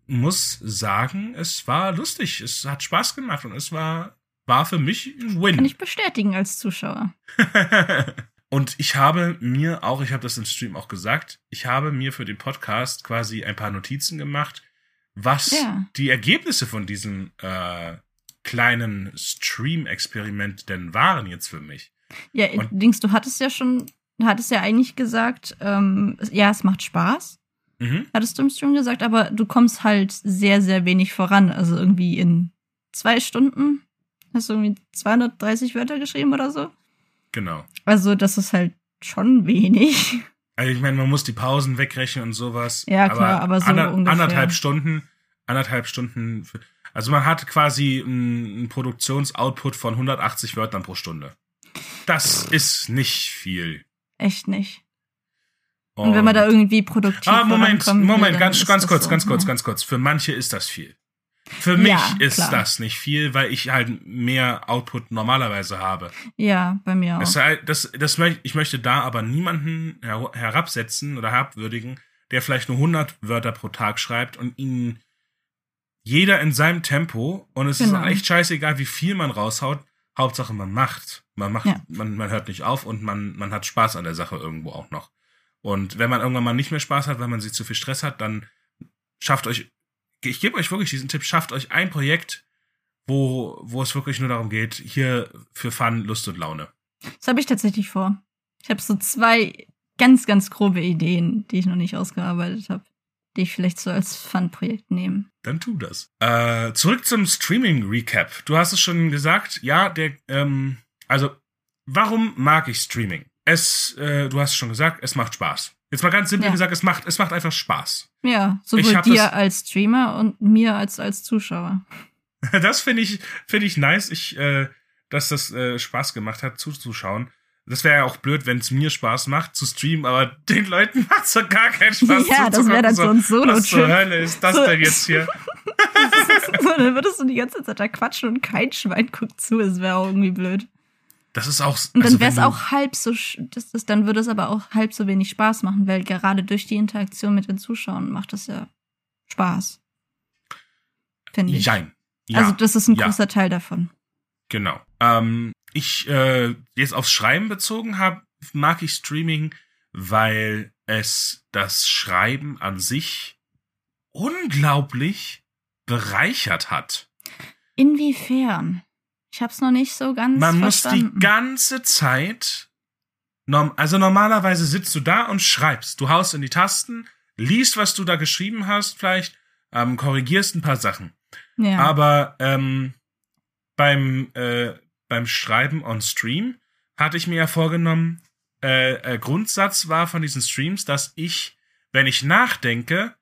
A: muss sagen, es war lustig, es hat Spaß gemacht und es war war für mich ein Win.
B: Kann ich bestätigen als Zuschauer.
A: und ich habe mir auch, ich habe das im Stream auch gesagt, ich habe mir für den Podcast quasi ein paar Notizen gemacht, was
B: Ja.
A: die Ergebnisse von diesem äh, kleinen Stream-Experiment denn waren jetzt für mich.
B: Ja,
A: Und-
B: Dings, du hattest ja schon, hattest ja eigentlich gesagt, ähm, ja, es macht Spaß,
A: Mhm.
B: hattest du im Stream gesagt, aber du kommst halt sehr, sehr wenig voran. Also irgendwie in zwei Stunden hast du irgendwie 230 Wörter geschrieben oder so.
A: Genau.
B: Also das ist halt schon wenig.
A: Also ich meine, man muss die Pausen wegrechnen und sowas.
B: Ja, klar, aber so ungefähr.
A: Anderthalb Stunden, anderthalb Stunden. Für, also man hat quasi einen Produktionsoutput von 180 Wörtern pro Stunde. Das ist nicht viel.
B: Echt nicht. Und, wenn man da irgendwie produktiv
A: Ah, Moment,
B: will,
A: Moment, ganz,
B: ist
A: ganz kurz,
B: so,
A: ganz kurz,
B: ja.
A: ganz kurz. Für manche ist das viel. Für mich
B: Ja,
A: ist
B: klar.
A: das nicht viel, weil ich halt mehr Output normalerweise habe.
B: Ja, bei mir auch.
A: Das, das, das, ich möchte da aber niemanden her herabsetzen oder herabwürdigen, der vielleicht nur 100 Wörter pro Tag schreibt und ihn jeder in seinem Tempo und es ist
B: Genau.
A: auch echt scheißegal, wie viel man raushaut. Hauptsache man macht. Man macht,
B: Ja.
A: man, man hört nicht auf und man, man hat Spaß an der Sache irgendwo auch noch. Und wenn man irgendwann mal nicht mehr Spaß hat, weil man sie zu viel Stress hat, dann schafft euch, ich gebe euch wirklich diesen Tipp, schafft euch ein Projekt, wo, wo es wirklich nur darum geht, hier für Fun, Lust und Laune.
B: Das habe ich tatsächlich vor. Ich habe so zwei ganz, ganz grobe Ideen, die ich noch nicht ausgearbeitet habe, die ich vielleicht so als Fun-Projekt nehme.
A: Dann tu das. Äh, zurück zum Streaming-Recap. Du hast es schon gesagt, ja, der, ähm, also, warum mag ich Streaming? Es, äh, du hast es schon gesagt, es macht Spaß. Jetzt mal ganz simpel
B: Ja.
A: gesagt, es macht, es macht einfach Spaß.
B: Ja, sowohl dir
A: das-
B: als Streamer und mir als als Zuschauer.
A: Das finde ich, finde ich nice, ich, äh, dass das äh, Spaß gemacht hat, zuzuschauen. Das wäre ja auch blöd, wenn es mir Spaß macht zu streamen, aber den Leuten macht so gar keinen Spaß
B: Ja, das wäre dann so ein
A: Was zur. Hölle ist das
B: So-
A: denn jetzt hier?
B: so, dann würdest du die ganze Zeit da quatschen und kein Schwein guckt zu. Das wäre auch irgendwie blöd.
A: Das ist auch.
B: Und dann
A: also
B: wäre es auch halb so, das, das, dann würde es aber auch halb so wenig Spaß machen, weil gerade durch die Interaktion mit den Zuschauern macht das ja Spaß. Finde ich.
A: Jein. Ja,
B: also das ist ein
A: ja.
B: großer Teil davon.
A: Genau. Ähm, ich äh, jetzt aufs Schreiben bezogen habe, mag ich Streaming, weil es das Schreiben an sich unglaublich bereichert hat.
B: Inwiefern? Ich hab's noch nicht so ganz
A: Man muss
B: verstanden.
A: die ganze Zeit, norm, also normalerweise sitzt du da und schreibst. Du haust in die Tasten, liest, was du da geschrieben hast, vielleicht ähm, korrigierst ein paar Sachen.
B: ja.
A: Aber ähm, beim, äh, beim Schreiben on Stream hatte ich mir ja vorgenommen, äh, äh, Grundsatz war von diesen Streams, dass ich, wenn ich nachdenke,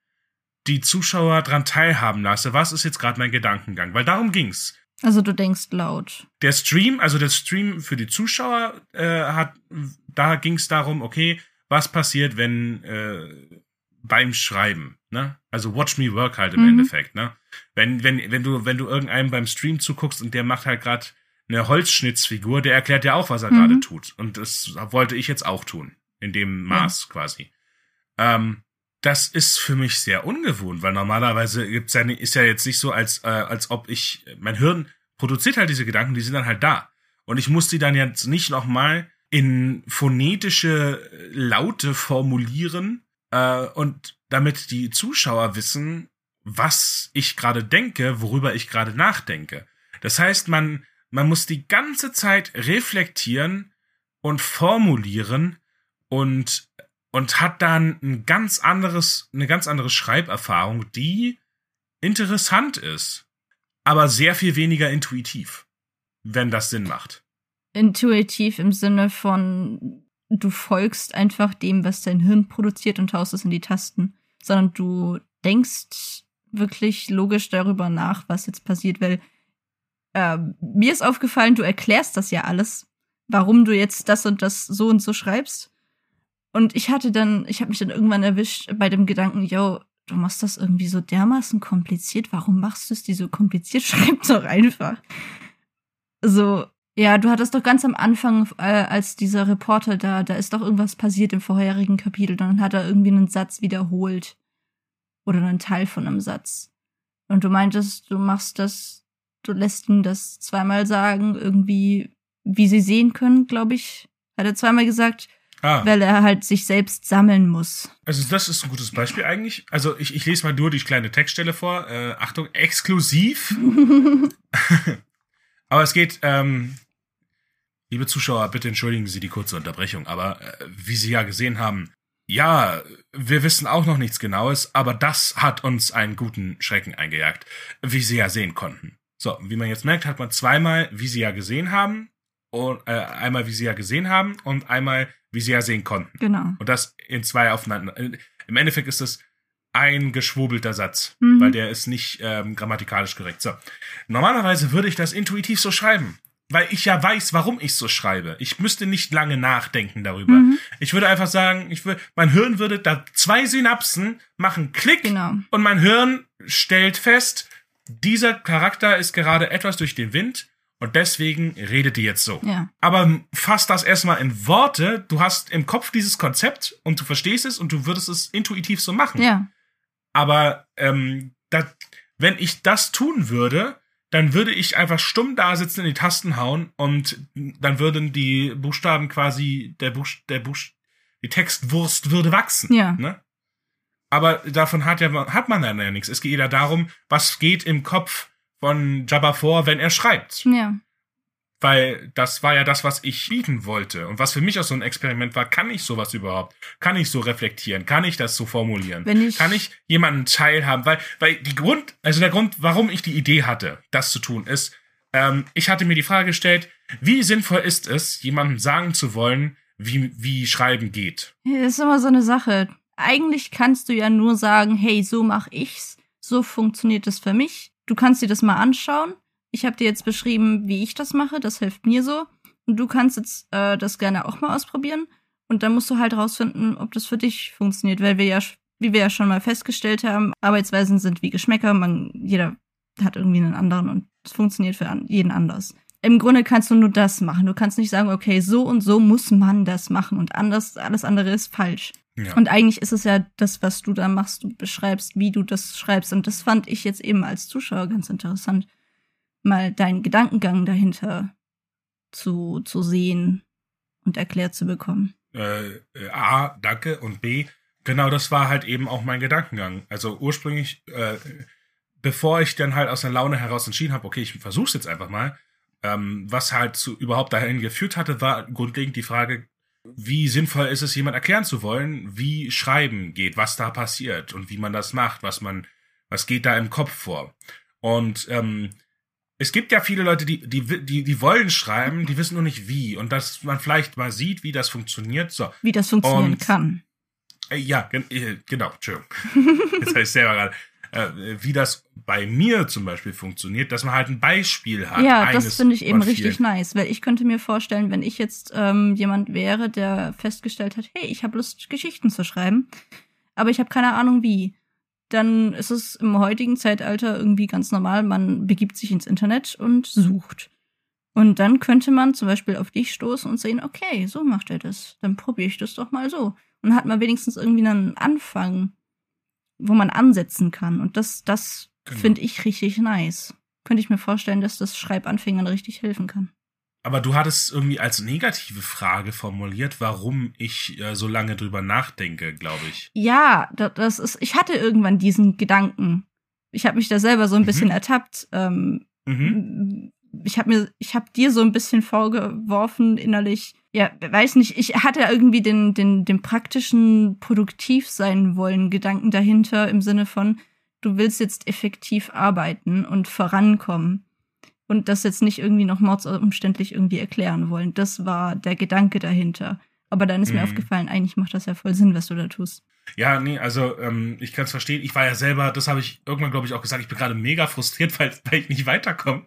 A: die Zuschauer dran teilhaben lasse. Was ist jetzt gerade mein Gedankengang? Weil darum ging's.
B: Also du denkst laut.
A: Der Stream, also der Stream für die Zuschauer, äh, hat, da ging's darum, okay, was passiert, wenn äh, beim Schreiben, ne? Also Watch Me Work halt im
B: Mhm.
A: Endeffekt, ne? Wenn, wenn, wenn du, wenn du irgendeinem beim Stream zuguckst und der macht halt gerade eine Holzschnittsfigur, der erklärt ja auch, was er
B: Mhm.
A: gerade tut. Und das wollte ich jetzt auch tun. In dem Maß quasi. Ähm, das ist für mich sehr ungewohnt, weil normalerweise gibt's ja, ist ja jetzt nicht so, als, äh, als ob ich, mein Hirn produziert halt diese Gedanken, die sind dann halt da. Und ich muss die dann jetzt nicht nochmal in phonetische Laute formulieren, äh, und damit die Zuschauer wissen, was ich gerade denke, worüber ich gerade nachdenke. Das heißt, man, man muss die ganze Zeit reflektieren und formulieren und, und hat dann ein ganz anderes, eine ganz andere Schreiberfahrung, die interessant ist, aber sehr viel weniger intuitiv, wenn das Sinn macht.
B: Intuitiv im Sinne von, du folgst einfach dem, was dein Hirn produziert und haust es in die Tasten, sondern du denkst wirklich logisch darüber nach, was jetzt passiert, weil äh, mir ist aufgefallen, du erklärst das ja alles, warum du jetzt das und das so und so schreibst. Und ich hatte dann, ich habe mich dann irgendwann erwischt bei dem Gedanken, yo, du machst das irgendwie so dermaßen kompliziert, warum machst du es dir so kompliziert? Schreib doch einfach. So, ja, du hattest doch ganz am Anfang, äh, als dieser Reporter da, da ist doch irgendwas passiert im vorherigen Kapitel, dann hat er irgendwie einen Satz wiederholt. Oder einen Teil von einem Satz. Und du meintest, du machst das, du lässt ihn das zweimal sagen, irgendwie, wie sie sehen können, glaube ich. Hat er zweimal gesagt,
A: Ah,
B: weil er halt sich selbst sammeln muss.
A: also das ist ein gutes Beispiel eigentlich. Also ich, ich lese mal nur die kleine Textstelle vor. Äh, Achtung, exklusiv. Aber es geht, ähm, liebe Zuschauer, bitte entschuldigen Sie die kurze Unterbrechung, aber äh, wie Sie ja gesehen haben, ja, wir wissen auch noch nichts Genaues, aber das hat uns einen guten Schrecken eingejagt, wie Sie ja sehen konnten. So, wie man jetzt merkt, hat man zweimal, wie Sie ja gesehen haben, und äh, einmal, wie Sie ja gesehen haben und einmal, wie Sie ja sehen konnten.
B: genau.
A: Und das in zwei aufeinander. Im Endeffekt ist es ein geschwurbelter Satz,
B: Mhm.
A: weil der ist nicht ähm, grammatikalisch korrekt. So. Normalerweise würde ich das intuitiv so schreiben, weil ich ja weiß, warum ich so schreibe. Ich müsste nicht lange nachdenken darüber.
B: Mhm,
A: Ich würde einfach sagen, ich würde, mein Hirn würde da zwei Synapsen machen Klick
B: genau.
A: und mein Hirn stellt fest, dieser Charakter ist gerade etwas durch den Wind und deswegen redet die jetzt so.
B: Ja.
A: Aber fass das erstmal in Worte. Du hast im Kopf dieses Konzept und du verstehst es und du würdest es intuitiv so machen.
B: Ja.
A: Aber ähm, dat, wenn ich das tun würde, dann würde ich einfach stumm da sitzen, in die Tasten hauen und dann würden die Buchstaben quasi, der Buch, der Buch, die Textwurst würde wachsen.
B: Ja.
A: Ne? aber davon hat, ja, hat man dann ja nichts. Es geht ja darum, was geht im Kopf von Jabba vor, wenn er schreibt.
B: Ja.
A: Weil das war ja das, was ich bieten wollte. Und was für mich auch so ein Experiment war, kann ich sowas überhaupt? Kann ich so reflektieren? Kann ich das so formulieren?
B: Wenn ich-
A: kann ich jemanden teilhaben? Weil, weil die Grund, also der Grund, warum ich die Idee hatte, das zu tun, ist, ähm, ich hatte mir die Frage gestellt, wie sinnvoll ist es, jemandem sagen zu wollen, wie, wie Schreiben geht?
B: Das ist immer so eine Sache. Eigentlich kannst du ja nur sagen, hey, so mach ich's, so funktioniert es für mich. Du kannst dir das mal anschauen. Ich habe dir jetzt beschrieben, wie ich das mache, das hilft mir so. Und du kannst jetzt äh, das gerne auch mal ausprobieren. Und dann musst du halt rausfinden, ob das für dich funktioniert, weil wir ja, wie wir ja schon mal festgestellt haben, Arbeitsweisen sind wie Geschmäcker. Man, jeder hat irgendwie einen anderen und es funktioniert für an, jeden anders. Im Grunde kannst du nur das machen. Du kannst nicht sagen, okay, so und so muss man das machen und anders, alles andere ist falsch.
A: Ja.
B: Und eigentlich ist es ja das, was du da machst, du beschreibst, wie du das schreibst. Und das fand ich jetzt eben als Zuschauer ganz interessant, mal deinen Gedankengang dahinter zu, zu sehen und erklärt zu bekommen.
A: äh, äh, A, danke, und B, genau das war halt eben auch mein Gedankengang. Also ursprünglich, äh, bevor ich dann halt aus der Laune heraus entschieden habe, okay, ich versuch's jetzt einfach mal, ähm, was halt zu überhaupt dahin geführt hatte, war grundlegend die Frage, wie sinnvoll ist es, jemand erklären zu wollen, wie Schreiben geht, was da passiert und wie man das macht, was man, was geht da im Kopf vor. Und ähm, es gibt ja viele Leute, die, die, die, die wollen schreiben, die wissen nur nicht wie. Und dass man vielleicht mal sieht, wie das funktioniert. So,
B: Wie das funktionieren
A: Und-
B: kann.
A: äh, ja, gen äh, genau, Entschuldigung. Jetzt habe ich selber gerade. Äh, wie das bei mir zum Beispiel funktioniert, dass man halt ein Beispiel hat.
B: Ja, das finde ich eben richtig
A: vielen.
B: nice, weil ich könnte mir vorstellen, wenn ich jetzt ähm, jemand wäre, der festgestellt hat, hey, ich habe Lust, Geschichten zu schreiben, aber ich habe keine Ahnung wie, dann ist es im heutigen Zeitalter irgendwie ganz normal, man begibt sich ins Internet und sucht. Und dann könnte man zum Beispiel auf dich stoßen und sehen, okay, so macht er das, dann probiere ich das doch mal so. Und hat man wenigstens irgendwie einen Anfang, wo man ansetzen kann. Und das, das
A: Genau.
B: finde ich richtig nice könnte ich mir vorstellen, dass das Schreibanfängern richtig helfen kann.
A: Aber du hattest irgendwie als negative Frage formuliert, warum ich äh, so lange drüber nachdenke, glaube ich.
B: Ja, da- das ist. Ich hatte irgendwann diesen Gedanken. Ich habe mich da selber so ein bisschen
A: Mhm.
B: ertappt. Ähm,
A: Mhm.
B: Ich habe mir, ich habe dir so ein bisschen vorgeworfen innerlich. Ja, weiß nicht. Ich hatte irgendwie den, den, den praktischen produktiv sein wollen Gedanken dahinter im Sinne von, du willst jetzt effektiv arbeiten und vorankommen und das jetzt nicht irgendwie noch mordsumständlich irgendwie erklären wollen. Das war der Gedanke dahinter. Aber dann ist mir
A: Mhm.
B: aufgefallen, eigentlich macht das ja voll Sinn, was du da tust.
A: Ja, nee, also ähm, ich kann es verstehen. Ich war ja selber, das habe ich irgendwann, glaube ich, auch gesagt, ich bin gerade mega frustriert, weil, weil ich nicht weiterkomme.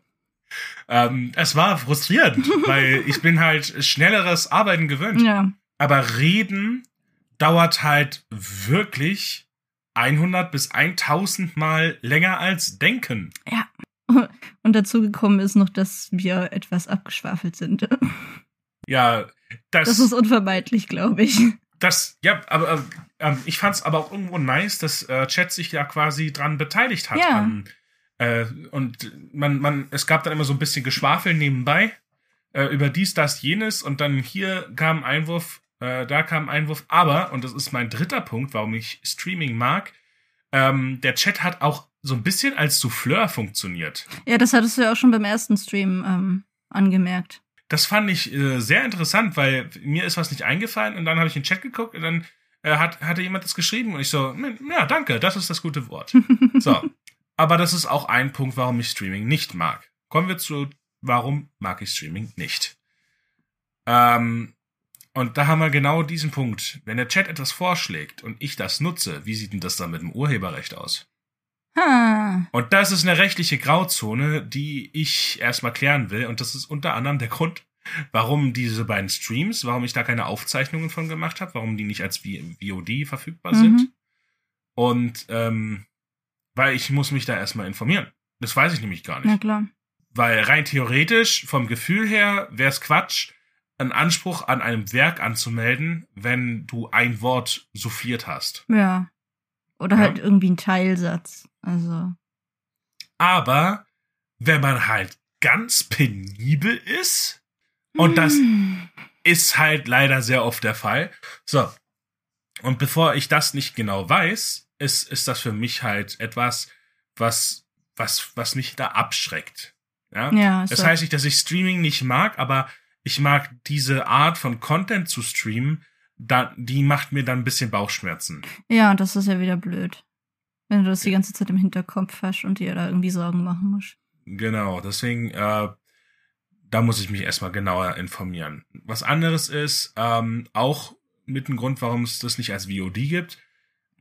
A: Ähm, es war frustrierend, weil ich bin halt schnelleres Arbeiten gewöhnt.
B: Ja.
A: Aber reden dauert halt wirklich 100 bis 1000 Mal länger als denken.
B: Und dazu gekommen ist noch, dass wir etwas abgeschwafelt sind.
A: Ja, das,
B: Das ist unvermeidlich, glaube ich.
A: das, ja, aber ähm, ich fand es aber auch irgendwo nice, dass äh, Chat sich ja quasi dran beteiligt hat.
B: Ja.
A: An, äh, und man, man, es gab dann immer so ein bisschen Geschwafel nebenbei äh, über dies, das, jenes und dann hier kam ein Einwurf, äh, da kam ein Einwurf. Aber, und das ist mein dritter Punkt, warum ich Streaming mag, ähm, der Chat hat auch so ein bisschen als Souffleur funktioniert.
B: Ja, das hattest du ja auch schon beim ersten Stream ähm, angemerkt.
A: Das fand ich äh, sehr interessant, weil mir ist was nicht eingefallen und dann habe ich in den Chat geguckt und dann äh, hat, hatte jemand das geschrieben und ich so, "Hm, ja, danke, das ist das gute Wort. So. Aber das ist auch ein Punkt, warum ich Streaming nicht mag. Kommen wir zu, warum mag ich Streaming nicht? Ähm, und da haben wir genau diesen Punkt. Wenn der Chat etwas vorschlägt und ich das nutze, wie sieht denn das dann mit dem Urheberrecht aus?
B: Ha.
A: Und das ist eine rechtliche Grauzone, die ich erstmal klären will. Und das ist unter anderem der Grund, warum diese beiden Streams, warum ich da keine Aufzeichnungen von gemacht habe, warum die nicht als VOD verfügbar
B: Mhm.
A: sind. Und ähm, weil ich muss mich da erstmal informieren. Das weiß ich nämlich gar
B: Na
A: nicht.
B: klar.
A: Weil rein theoretisch, vom Gefühl her, wäre es Quatsch, einen Anspruch an einem Werk anzumelden, wenn du ein Wort souffliert hast.
B: Ja. Oder
A: Ja.
B: halt irgendwie ein Teilsatz. Also.
A: Aber wenn man halt ganz penibel ist, und das
B: Hm.
A: ist halt leider sehr oft der Fall. So. Und bevor ich das nicht genau weiß, ist, ist das für mich halt etwas, was, was, was mich da abschreckt. Ja.
B: Ja,
A: das heißt nicht, dass ich Streaming nicht mag, aber ich mag diese Art von Content zu streamen, da, die macht mir dann ein bisschen Bauchschmerzen.
B: Ja, das ist ja wieder blöd. Wenn du das die ganze Zeit im Hinterkopf hast und dir da irgendwie Sorgen machen musst.
A: Genau, deswegen, äh, da muss ich mich erstmal genauer informieren. Was anderes ist, ähm, auch mit dem Grund, warum es das nicht als VOD gibt.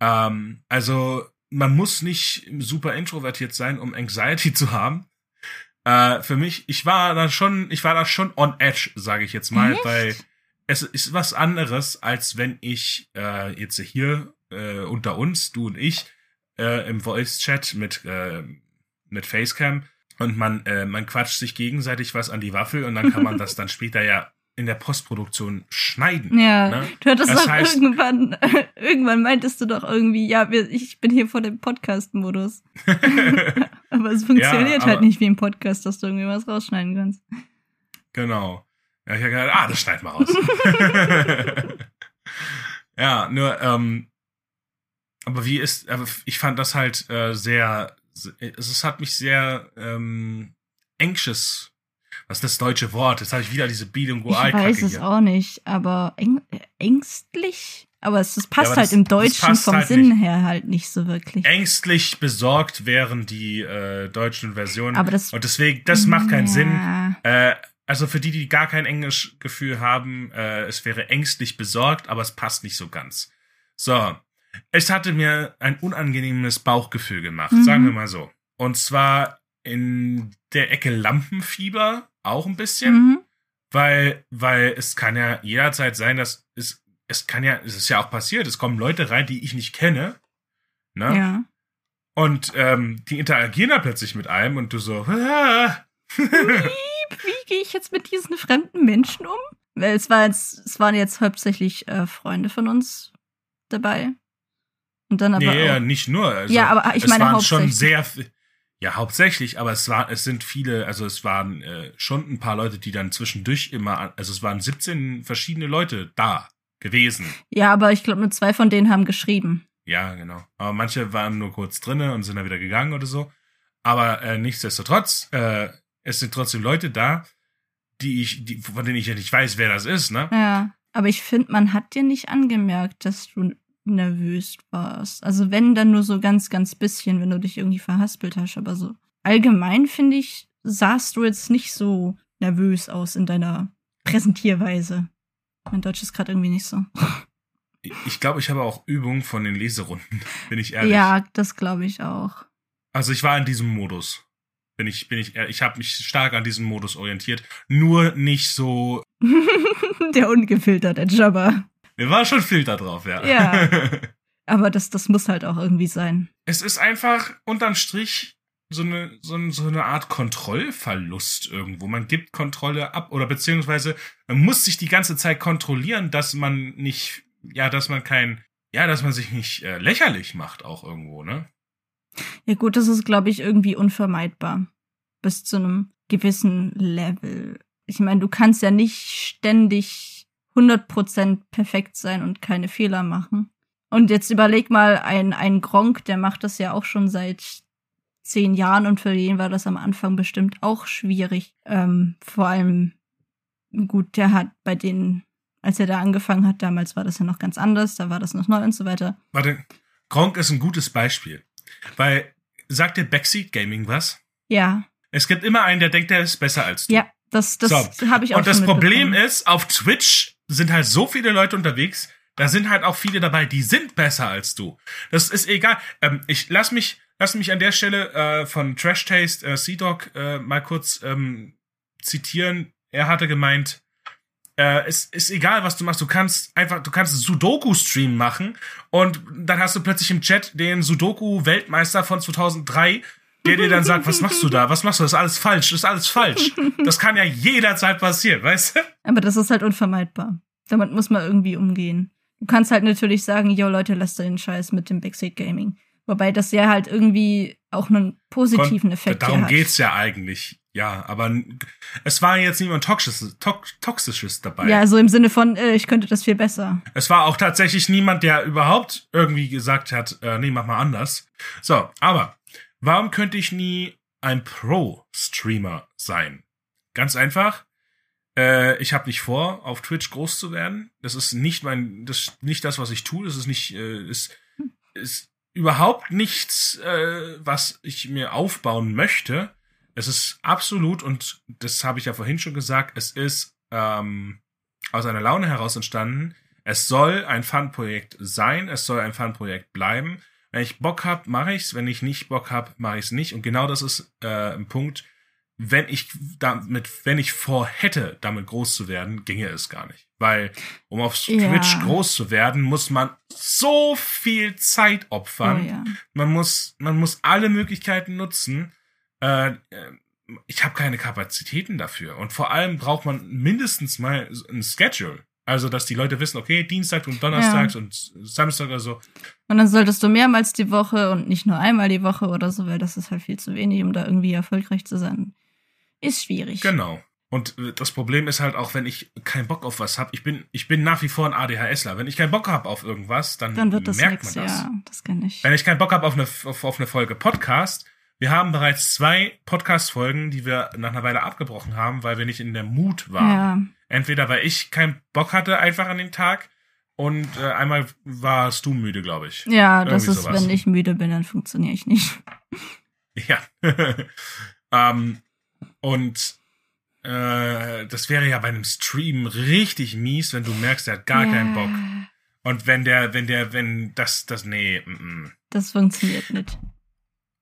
A: Ähm, also, man muss nicht super introvertiert sein, um Anxiety zu haben. Äh, für mich, ich war da schon, ich war da schon on edge, sage ich jetzt mal,
B: Echt?
A: weil es ist was anderes, als wenn ich äh, jetzt hier äh, unter uns, du und ich, äh, im Voice-Chat mit, äh, mit Facecam und man, äh, man quatscht sich gegenseitig was an die Waffel und dann kann man das dann später ja in der Postproduktion schneiden.
B: Ja,
A: Ne?
B: du hattest
A: Das
B: doch
A: heißt-
B: irgendwann, irgendwann meintest du doch irgendwie, ja, wir, ich bin hier vor dem Podcast-Modus. aber es funktioniert
A: Ja,
B: halt
A: aber-
B: nicht wie im Podcast, dass du irgendwie was rausschneiden kannst.
A: Genau. Ja, ich habe gedacht, ah, das schneid mal raus. ja, nur, ähm, aber wie ist, aber ich fand das halt äh, sehr, es, es hat mich sehr ähm, anxious. Was ist das deutsche Wort? Jetzt habe ich wieder diese
B: Ich
A: Bilingualkacke
B: weiß es
A: hier.
B: auch nicht, aber äng ängstlich? Aber es das passt
A: aber
B: halt
A: das-
B: im Deutschen vom
A: halt
B: Sinn
A: nicht.
B: her halt nicht so wirklich.
A: Ängstlich besorgt wären die äh, deutschen Versionen.
B: Aber das-
A: Und deswegen, das macht keinen Sinn.
B: Ja.
A: Äh, also für die, die gar kein Englischgefühl haben, äh, es wäre ängstlich besorgt, aber es passt nicht so ganz. So, es hatte mir ein unangenehmes Bauchgefühl gemacht,
B: Mhm.
A: sagen wir mal so. Und zwar in der Ecke Lampenfieber auch ein bisschen,
B: Mhm.
A: weil, weil es kann ja jederzeit sein, dass es, es kann ja, es ist ja auch passiert, es kommen Leute rein, die ich nicht kenne, ne?
B: Ja.
A: Und ähm, die interagieren da plötzlich mit einem und du so, ah.
B: Wie gehe ich jetzt mit diesen fremden Menschen um? Weil es war jetzt, es waren jetzt hauptsächlich äh, Freunde von uns dabei. Und dann aber
A: nee,
B: auch,
A: ja, nicht nur. Also,
B: Ja, aber ich
A: es
B: meine
A: waren schon sehr, ja, hauptsächlich, aber es war, es sind viele, also es waren äh, schon ein paar Leute, die dann zwischendurch immer, also es waren 17 verschiedene Leute da gewesen.
B: ja, aber ich glaube, nur zwei von denen haben geschrieben.
A: Ja, genau. Aber manche waren nur kurz drinne und sind dann wieder gegangen oder so. Aber äh, nichtsdestotrotz, äh, es sind trotzdem Leute da, die ich, die, von denen ich ja nicht weiß, wer das ist, ne?
B: Ja, aber ich finde, man hat dir nicht angemerkt, dass du nervös warst. Also wenn, dann nur so ganz, ganz bisschen, wenn du dich irgendwie verhaspelt hast. Aber so allgemein, finde ich, sahst du jetzt nicht so nervös aus in deiner Präsentierweise. Mein Deutsch ist gerade irgendwie nicht so.
A: Ich glaube, ich habe auch Übung von den Leserunden, bin ich ehrlich.
B: Ja, das glaube ich auch.
A: Also ich war in diesem Modus. Bin ich, bin ich, ehr- ich habe mich stark an diesem Modus orientiert. Nur nicht so.
B: Der ungefilterte Jabber.
A: Mir war schon Filter drauf, ja.
B: Ja. Aber das, das muss halt auch irgendwie sein.
A: es ist einfach unterm Strich so eine, so, so eine Art Kontrollverlust irgendwo. Man gibt Kontrolle ab oder beziehungsweise man muss sich die ganze Zeit kontrollieren, dass man nicht, ja, dass man kein, ja, dass man sich nicht äh, lächerlich macht auch irgendwo, ne?
B: Ja gut, das ist, glaube ich, irgendwie unvermeidbar. Bis zu einem gewissen Level. Ich meine, du kannst ja nicht ständig 100% perfekt sein und keine Fehler machen. Und jetzt überleg mal, ein, ein Gronk, der macht das ja auch schon seit zehn Jahren und für den war das am Anfang bestimmt auch schwierig. Ähm, vor allem, gut, der hat bei denen, als er da angefangen hat, damals war das ja noch ganz anders, da war das noch neu und so weiter.
A: Warte, Gronk ist ein gutes Beispiel. Weil, sagt dir Backseat Gaming was?
B: Ja,
A: Es gibt immer einen, der denkt, der ist besser als du.
B: ja, das, das
A: So.
B: habe ich auch
A: Und das Problem ist, auf Twitch sind halt so viele Leute unterwegs, da sind halt auch viele dabei, die sind besser als du. Das ist egal. Ähm, ich lass mich, lass mich an der Stelle äh, von Trash Taste äh, Sea-Dog äh, mal kurz ähm, zitieren. Er hatte gemeint, äh, es ist egal, was du machst. Du kannst einfach, du kannst Sudoku-Stream machen und dann hast du plötzlich im Chat den Sudoku-Weltmeister von 2003, der dir dann sagt, was machst du da? Was machst du? Das ist alles falsch. Das ist alles falsch. Das kann ja jederzeit passieren, weißt du?
B: Aber das ist halt unvermeidbar. Damit muss man irgendwie umgehen. Du kannst halt natürlich sagen, yo Leute, lasst den Scheiß mit dem Backseat Gaming. Wobei das ja halt irgendwie auch einen positiven
A: Kon-
B: Effekt
A: Darum
B: hat.
A: geht's ja eigentlich. Ja, aber es war jetzt niemand Toxisches, Tox Toxisches dabei.
B: Ja, so im Sinne von, äh, ich könnte das viel besser.
A: Es war auch tatsächlich niemand, der überhaupt irgendwie gesagt hat, äh, nee, mach mal anders. So, aber warum könnte ich nie ein Pro-Streamer sein? Ganz einfach. Äh, ich habe nicht vor, auf Twitch groß zu werden. Das ist nicht mein, das ist nicht das, was ich tue. Das ist nicht, äh, ist, ist überhaupt nichts, äh, was ich mir aufbauen möchte. Es ist absolut, und das habe ich ja vorhin schon gesagt, es ist ähm, aus einer Laune heraus entstanden. Es soll ein Fun-Projekt sein, es soll ein Fun-Projekt bleiben. Wenn ich Bock hab, mache ich's. Wenn ich nicht Bock hab, mache ich's nicht. Und genau das ist äh, ein Punkt. Wenn ich damit, wenn ich vorhätte, damit groß zu werden, ginge es gar nicht. Weil, um auf
B: Ja.
A: Twitch groß zu werden, muss man so viel Zeit
B: Oh,
A: opfern
B: ja.
A: man muss, man muss alle Möglichkeiten nutzen. Äh, äh, ich habe keine Kapazitäten dafür. Und vor allem braucht man mindestens mal ein Schedule. Also, dass die Leute wissen, okay, Dienstag und Donnerstags und Samstag oder so.
B: Und dann solltest du mehrmals die Woche und nicht nur einmal die Woche oder so, weil das ist halt viel zu wenig, um da irgendwie erfolgreich zu sein. Ist schwierig.
A: Genau. Und äh, das Problem ist halt auch, wenn ich keinen Bock auf was habe, ich bin, ich bin nach wie vor ein ADHSler. Wenn ich keinen Bock habe auf irgendwas, dann,
B: Dann wird das
A: merkt
B: nix,
A: man das.
B: ja. Das kann ich.
A: Wenn ich keinen Bock habe auf eine, auf, auf eine Folge Podcast, wir haben bereits zwei Podcast-Folgen, die wir nach einer Weile abgebrochen haben, weil wir nicht in der Mut waren.
B: Ja.
A: Entweder weil ich keinen Bock hatte einfach an dem Tag und äh, einmal warst du müde, glaube ich.
B: Ja, das
A: Irgendwie
B: ist,
A: sowas.
B: wenn ich müde bin, dann funktioniere ich nicht.
A: Ja. ähm, und äh, das wäre ja bei einem Stream richtig mies, wenn du merkst, der hat gar
B: ja,
A: keinen Bock. Und wenn der, wenn der, wenn das, das, nee, mm, mm.
B: Das funktioniert nicht.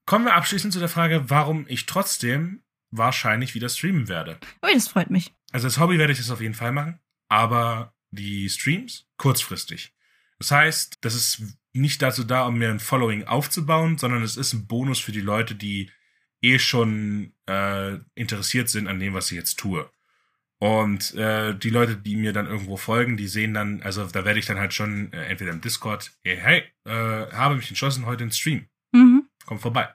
A: Kommen wir abschließend zu der Frage, warum ich trotzdem wahrscheinlich wieder streamen werde.
B: Ui, das freut mich.
A: Also als Hobby werde ich das auf jeden Fall machen, aber die Streams kurzfristig. Das heißt, das ist nicht dazu da, um mir ein Following aufzubauen, sondern es ist ein Bonus für die Leute, die eh schon äh, interessiert sind an dem, was ich jetzt tue. Und äh, die Leute, die mir dann irgendwo folgen, die sehen dann, also da werde ich dann halt schon äh, entweder im Discord, hey, hey äh, habe mich entschlossen, heute einen Stream
B: Mhm.
A: komm vorbei.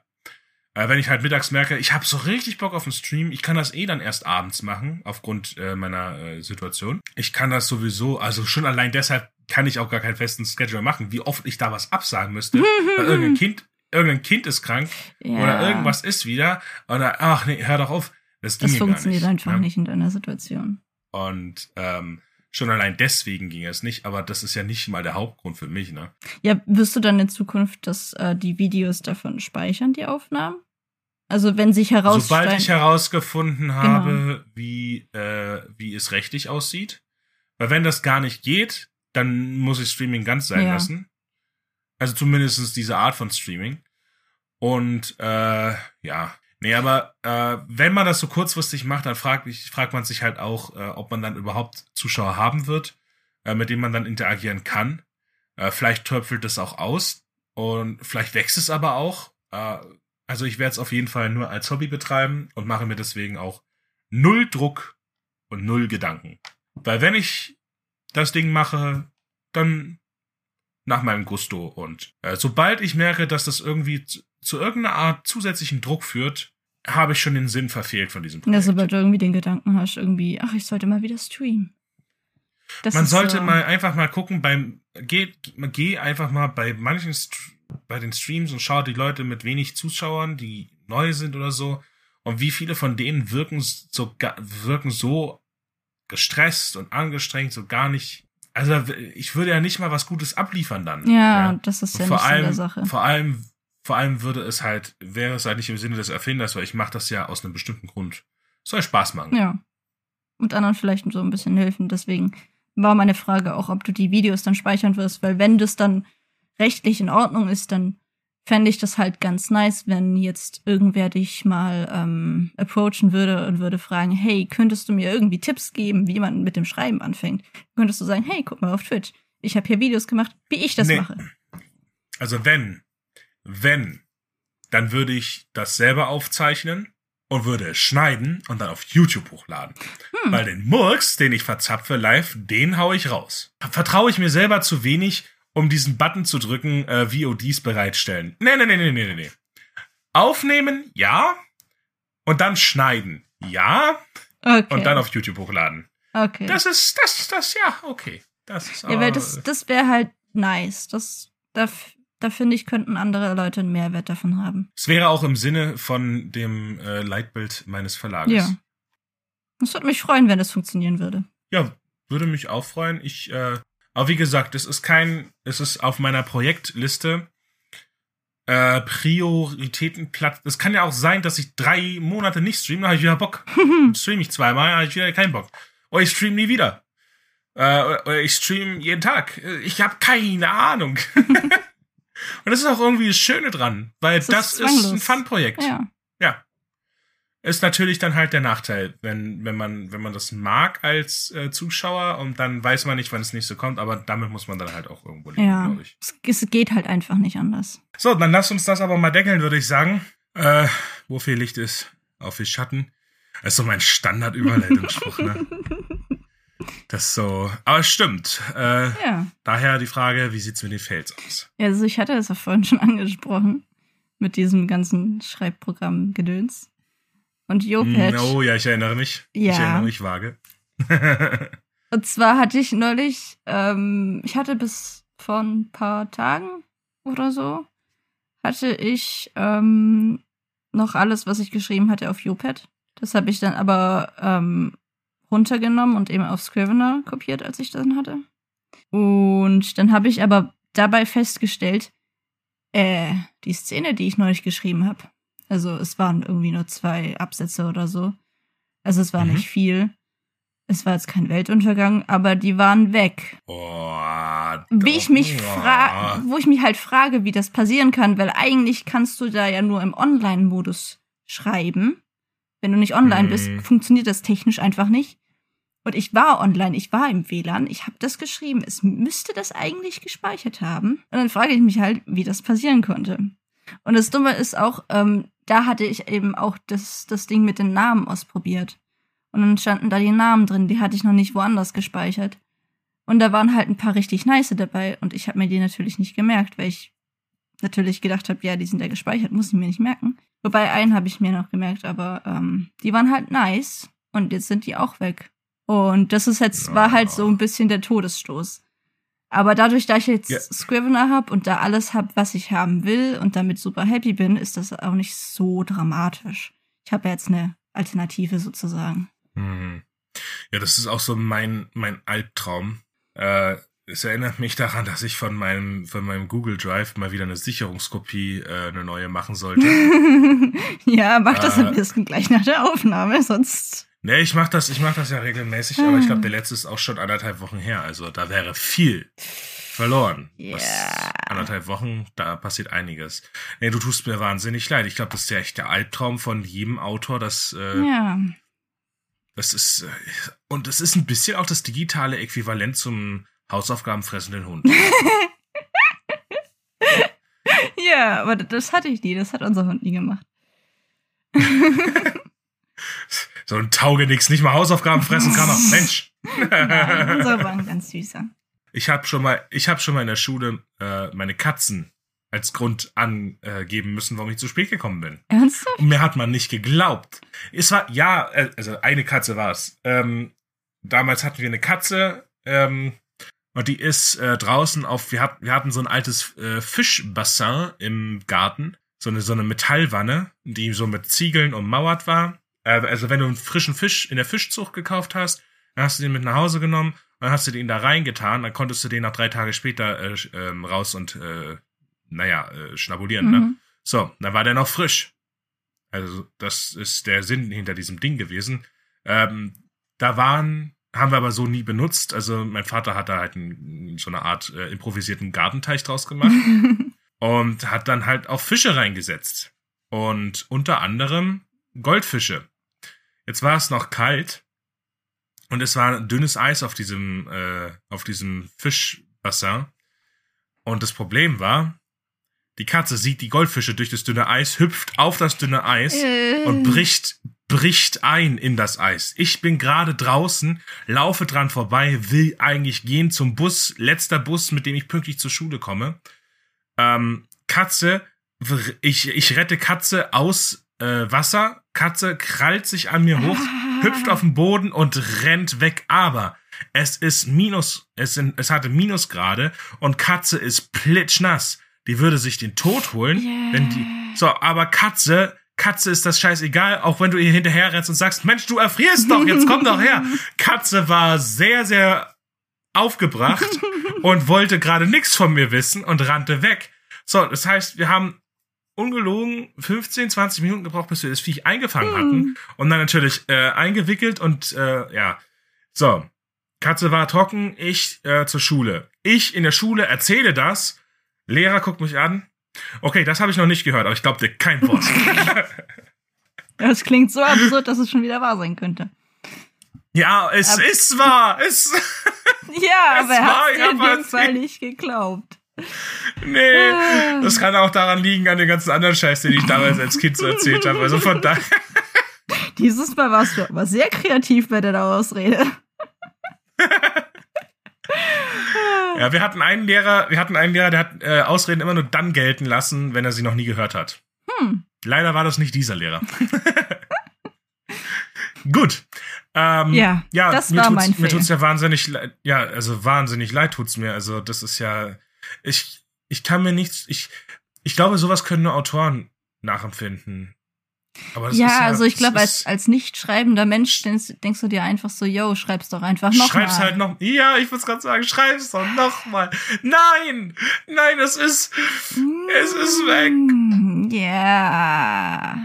A: Äh, wenn ich halt mittags merke, ich habe so richtig Bock auf den Stream, ich kann das eh dann erst abends machen, aufgrund äh, meiner äh, Situation. Ich kann das sowieso, also schon allein deshalb kann ich auch gar keinen festen Schedule machen, wie oft ich da was absagen müsste, weil irgendein Kind, irgendein Kind ist krank
B: Ja.
A: oder irgendwas ist wieder oder ach nee, hör doch auf. Das,
B: Das
A: ginge gar
B: funktioniert
A: nicht,
B: einfach
A: ne?
B: nicht in deiner Situation.
A: Und ähm, schon allein deswegen ging es nicht, aber das ist ja nicht mal der Hauptgrund für mich, ne?
B: Ja, wirst du dann in Zukunft das, äh, die Videos davon speichern, die Aufnahmen? Also wenn sich
A: Sobald
B: herausstellt.
A: ich herausgefunden habe, wie, äh, wie es rechtlich aussieht. Weil wenn das gar nicht geht, dann muss ich Streaming ganz sein
B: Ja.
A: lassen. Also zumindest diese Art von Streaming. Und äh, ja. Nee, aber äh, wenn man das so kurzfristig macht, dann fragt, ich, fragt man sich halt auch, äh, ob man dann überhaupt Zuschauer haben wird, äh, mit denen man dann interagieren kann. Äh, vielleicht töpfelt es auch aus und vielleicht wächst es aber auch. Äh, also ich werde es auf jeden Fall nur als Hobby betreiben und mache mir deswegen auch null Druck und null Gedanken. Weil wenn ich das Ding mache, dann nach meinem Gusto. Und äh, sobald ich merke, dass das irgendwie zu, zu irgendeiner Art zusätzlichen Druck führt, habe ich schon den Sinn verfehlt von diesem
B: Ja,
A: Projekt.
B: sobald du irgendwie den Gedanken hast, irgendwie, ach, ich sollte mal wieder streamen. Das
A: Man sollte
B: so,
A: mal einfach mal gucken beim geh, geh einfach mal bei manchen St bei den Streams und schau die Leute mit wenig Zuschauern, die neu sind oder so und wie viele von denen wirken so wirken so gestresst und angestrengt, so gar nicht. Also ich würde ja nicht mal was Gutes abliefern dann.
B: Ja, das ist ja
A: vor
B: nicht so der
A: allem,
B: Sache.
A: vor allem, vor allem würde es halt, wäre es halt nicht im Sinne des Erfinders, weil ich mache das ja aus einem bestimmten Grund. Soll Spaß machen.
B: Ja. Und anderen vielleicht so ein bisschen helfen. Deswegen war meine Frage auch, ob du die Videos dann speichern wirst, weil wenn das dann rechtlich in Ordnung ist, dann fände ich das halt ganz nice, wenn jetzt irgendwer dich mal ähm, approachen würde und würde fragen, hey, könntest du mir irgendwie Tipps geben, wie man mit dem Schreiben anfängt? Könntest du sagen, hey, guck mal auf Twitch. Ich habe hier Videos gemacht, wie ich das
A: Nee.
B: mache.
A: Also wenn, wenn, dann würde ich das selber aufzeichnen und würde es schneiden und dann auf YouTube hochladen.
B: Hm.
A: Weil den Murks, den ich verzapfe live, den hau ich raus. Vertraue ich mir selber zu wenig, um diesen Button zu drücken, äh, VODs bereitstellen. Nee, nee, nee, nee, nee, nee. Aufnehmen, ja. Und dann schneiden. Ja,
B: Okay.
A: und dann auf YouTube hochladen.
B: okay.
A: Das ist, das, das, ja, okay. Das ist
B: ja, weil das, das wäre halt nice. Das, da, da finde ich, könnten andere Leute einen Mehrwert davon haben.
A: Es wäre auch im Sinne von dem äh, Leitbild meines Verlages.
B: Ja. Es würde mich freuen, wenn das funktionieren würde.
A: Ja, würde mich auch freuen. Ich, äh, aber wie gesagt, es ist kein, es ist auf meiner Projektliste äh, Prioritätenplatz. Es kann ja auch sein, dass ich drei Monate nicht streame, dann habe ich wieder Bock. Streame ich zweimal, habe ich wieder keinen Bock. Oder ich streame nie wieder. Äh, oder ich streame jeden Tag. Ich habe keine Ahnung. Und das ist auch irgendwie das Schöne dran, weil
B: ist
A: das ist,
B: zwanglos.
A: ein Fun-Projekt.
B: Ja.
A: Ist natürlich dann halt der Nachteil, wenn, wenn man, wenn man das mag als äh, Zuschauer und dann weiß man nicht, wann das nächste kommt, aber damit muss man dann halt auch irgendwo leben,
B: Ja.
A: glaube ich.
B: Es, es geht halt einfach nicht anders.
A: So, dann lass uns das aber mal deckeln, würde ich sagen. Äh, wo viel Licht ist, auf viel Schatten. Das ist so mein Standard-Überleitungsspruch, ne? Das ist so. Aber es stimmt. Äh,
B: Ja.
A: daher die Frage, wie sieht's mit den Fails aus?
B: Ja, Also ich hatte es ja vorhin schon angesprochen. Mit diesem ganzen Schreibprogramm-Gedöns. Und Jopatch.
A: Oh ja, ich erinnere mich. Ich
B: Ja.
A: erinnere mich vage.
B: Und zwar hatte ich neulich, ähm, ich hatte bis vor ein paar Tagen oder so, hatte ich ähm, noch alles, was ich geschrieben hatte, auf Jopad. Das habe ich dann aber ähm, runtergenommen und eben auf Scrivener kopiert, als ich das dann hatte. Und dann habe ich aber dabei festgestellt, äh, die Szene, die ich neulich geschrieben habe, also es waren irgendwie nur zwei Absätze oder so. Also es war
A: Mhm.
B: nicht viel. Es war jetzt kein Weltuntergang, aber die waren weg.
A: Oh,
B: Wie ich mich frage, wo ich mich halt frage, wie das passieren kann, weil eigentlich kannst du da ja nur im Online-Modus schreiben. Wenn du nicht online
A: Hm.
B: bist, funktioniert das technisch einfach nicht. Und ich war online, ich war im WLAN, ich habe das geschrieben. Es müsste das eigentlich gespeichert haben. Und dann frage ich mich halt, wie das passieren konnte. Und das Dumme ist auch, ähm, da hatte ich eben auch das, das Ding mit den Namen ausprobiert. Und dann standen da die Namen drin, die hatte ich noch nicht woanders gespeichert. Und da waren halt ein paar richtig nice dabei und ich habe mir die natürlich nicht gemerkt, weil ich natürlich gedacht habe, ja, die sind ja gespeichert, muss ich mir nicht merken. Wobei einen habe ich mir noch gemerkt, aber ähm, die waren halt nice und jetzt sind die auch weg. Und das ist jetzt, war halt so ein bisschen der Todesstoß. Aber dadurch, da ich jetzt
A: Ja.
B: Scrivener habe und da alles habe, was ich haben will und damit super happy bin, ist das auch nicht so dramatisch. Ich habe ja jetzt eine Alternative sozusagen.
A: Hm. Ja, das ist auch so mein, mein Albtraum. Äh, es erinnert mich daran, dass ich von meinem, von meinem Google Drive mal wieder eine Sicherungskopie, äh, eine neue machen sollte.
B: ja, mach das
A: Äh.
B: am besten gleich nach der Aufnahme, sonst.
A: Nee, ich mach das, ich mach das ja regelmäßig, aber ich glaube, der letzte ist auch schon anderthalb Wochen her. Also da wäre viel verloren. Was,
B: Ja.
A: anderthalb Wochen, da passiert einiges. Nee, du tust mir wahnsinnig leid. Ich glaube, das ist ja echt der Albtraum von jedem Autor, dass äh,
B: Ja.
A: Das ist, äh, und es ist ein bisschen auch das digitale Äquivalent zum Hausaufgabenfressenden Hund.
B: Ja, aber das hatte ich nie, das hat unser Hund nie gemacht.
A: So ein Taugenix, nicht mal Hausaufgaben fressen kann er. Mensch.
B: Nein, unser war ein ganz süßer.
A: Ich habe schon mal, ich habe schon mal in der Schule äh, meine Katzen als Grund angeben müssen, warum ich zu spät gekommen bin.
B: Ernsthaft?
A: Und mir hat man nicht geglaubt. Es war, ja, äh, also eine Katze war es. Ähm, damals hatten wir eine Katze, ähm, und die ist äh, draußen auf, wir, hat, wir hatten so ein altes äh, Fischbassin im Garten, so eine, so eine Metallwanne, die so mit Ziegeln ummauert war. Äh, also wenn du einen frischen Fisch in der Fischzucht gekauft hast, dann hast du den mit nach Hause genommen, dann hast du den da reingetan, dann konntest du den nach drei Tage später äh, ähm, raus und, äh, naja, äh, schnabulieren, ne?
B: Mhm.
A: So, dann war der noch frisch. Also, das ist der Sinn hinter diesem Ding gewesen. Ähm, da waren, haben wir aber so nie benutzt. Also, mein Vater hat da halt ein, so eine Art äh, improvisierten Gartenteich draus gemacht und hat dann halt auch Fische reingesetzt. Und unter anderem Goldfische. Jetzt war es noch kalt und es war dünnes Eis auf diesem, äh, auf diesem Fischbassin. Und das Problem war, die Katze sieht die Goldfische durch das dünne Eis, hüpft auf das dünne Eis
B: Äh.
A: und bricht, bricht ein in das Eis. Ich bin gerade draußen, laufe dran vorbei, will eigentlich gehen zum Bus, letzter Bus, mit dem ich pünktlich zur Schule komme. Ähm, Katze, ich, ich rette Katze aus äh, Wasser, Katze krallt sich an mir hoch, hüpft auf den Boden und rennt weg. Aber es ist minus, es, sind, es hatte Minusgrade und Katze ist plitschnass. Die würde sich den Tod holen,
B: Yeah.
A: wenn die. So, aber Katze, Katze ist das scheißegal, auch wenn du ihr hinterher rennst und sagst, Mensch, du erfrierst doch, jetzt komm doch her. Katze war sehr, sehr aufgebracht und wollte gerade nichts von mir wissen und rannte weg. So, das heißt, wir haben ungelogen 15, 20 Minuten gebraucht, bis wir das Viech eingefangen hatten und dann natürlich äh, eingewickelt und äh, ja. So, Katze war trocken, ich äh, zur Schule. Ich in der Schule erzähle das. Lehrer guckt mich an. Okay, das habe ich noch nicht gehört, aber ich glaube dir kein Wort.
B: Das klingt so absurd, dass es schon wieder wahr sein könnte.
A: ja, es
B: Aber-
A: ist wahr. Es,
B: Ja,
A: Es
B: aber er hat
A: ja
B: in dem Fall nicht geglaubt.
A: Nee, das kann auch daran liegen, an den ganzen anderen Scheiß, den ich damals als Kind so erzählt habe. Also von daher.
B: Dieses Mal warst du aber sehr kreativ bei der Ausrede.
A: Ja, wir hatten einen Lehrer, wir hatten einen Lehrer, der hat äh, Ausreden immer nur dann gelten lassen, wenn er sie noch nie gehört hat.
B: Hm.
A: Leider war das nicht dieser Lehrer. Gut. Ähm,
B: Ja,
A: ja
B: das
A: mir
B: war mein
A: Mir
B: Fail.
A: tut's ja wahnsinnig leid. Ja, also wahnsinnig leid tut's mir. Also das ist ja, ich, ich kann mir nichts, ich, ich glaube, sowas können nur Autoren nachempfinden. Aber das
B: Ja,
A: ja,
B: also ich glaube, als, als nicht schreibender Mensch denkst, denkst du dir einfach so, yo, schreib's doch einfach noch
A: Schreib's
B: mal.
A: halt noch. Ja, ich muss gerade sagen, schreib's doch noch mal. Nein, nein, es ist, es ist weg.
B: Mm, Ja.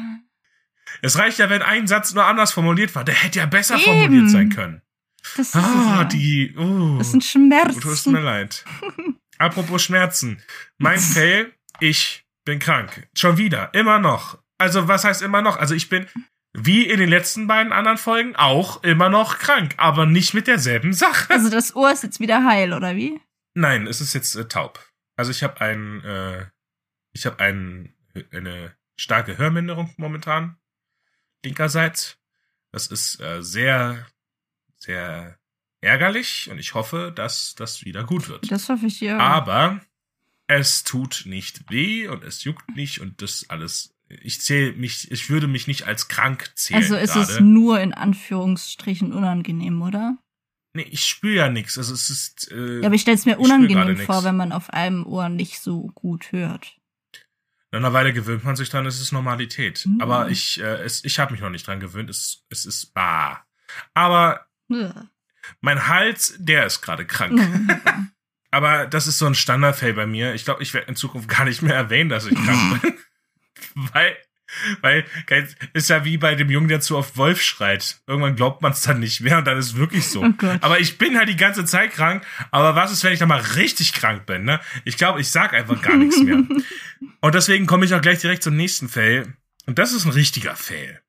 A: Es reicht ja, wenn ein Satz nur anders formuliert war. Der hätte ja besser
B: Eben.
A: formuliert sein können.
B: Das ist
A: Ah,
B: ja.
A: die. Uh,
B: Das sind
A: tut mir
B: Schmerzen.
A: leid. Apropos Schmerzen. Mein Fail, ich bin krank. Schon wieder. Immer noch. Also, was heißt immer noch? Also, ich bin, wie in den letzten beiden anderen Folgen, auch immer noch krank. Aber nicht mit derselben Sache.
B: Also das Ohr ist jetzt wieder heil, oder wie?
A: Nein, es ist jetzt äh, taub. Also, ich habe ein, äh, ich habe ein, eine starke Hörminderung momentan. Linkerseits. Das ist äh, sehr, sehr ärgerlich und ich hoffe, dass das wieder gut wird.
B: Das hoffe ich ja.
A: Aber es tut nicht weh und es juckt nicht und das alles. Ich zähle mich, ich würde mich nicht als krank zählen.
B: also ist es
A: gerade.
B: nur in Anführungsstrichen unangenehm, oder?
A: Nee, ich spüre ja nichts. Also es ist. Äh,
B: Ja, aber ich stelle es mir unangenehm
A: nix.
B: vor, wenn man auf einem Ohr nicht so gut hört.
A: nach einer Weile gewöhnt man sich dran, es ist Normalität.
B: Mhm.
A: Aber ich, äh, es, ich habe mich noch nicht dran gewöhnt. Es, es ist bah. Aber
B: Ugh.
A: Mein Hals, der ist gerade krank.
B: Mhm.
A: Aber das ist so ein Standardfall bei mir. Ich glaube, ich werde in Zukunft gar nicht mehr erwähnen, dass ich krank bin. weil, weil, ist ja wie bei dem Jungen, der zu oft Wolf schreit. Irgendwann glaubt man es dann nicht mehr und dann ist es wirklich so.
B: Oh.
A: Aber ich bin halt die ganze Zeit krank. Aber was ist, wenn ich dann mal richtig krank bin, ne? Ich glaube, ich sag einfach gar nichts mehr. Und deswegen komme ich auch gleich direkt zum nächsten Fail. Und das ist ein richtiger Fail.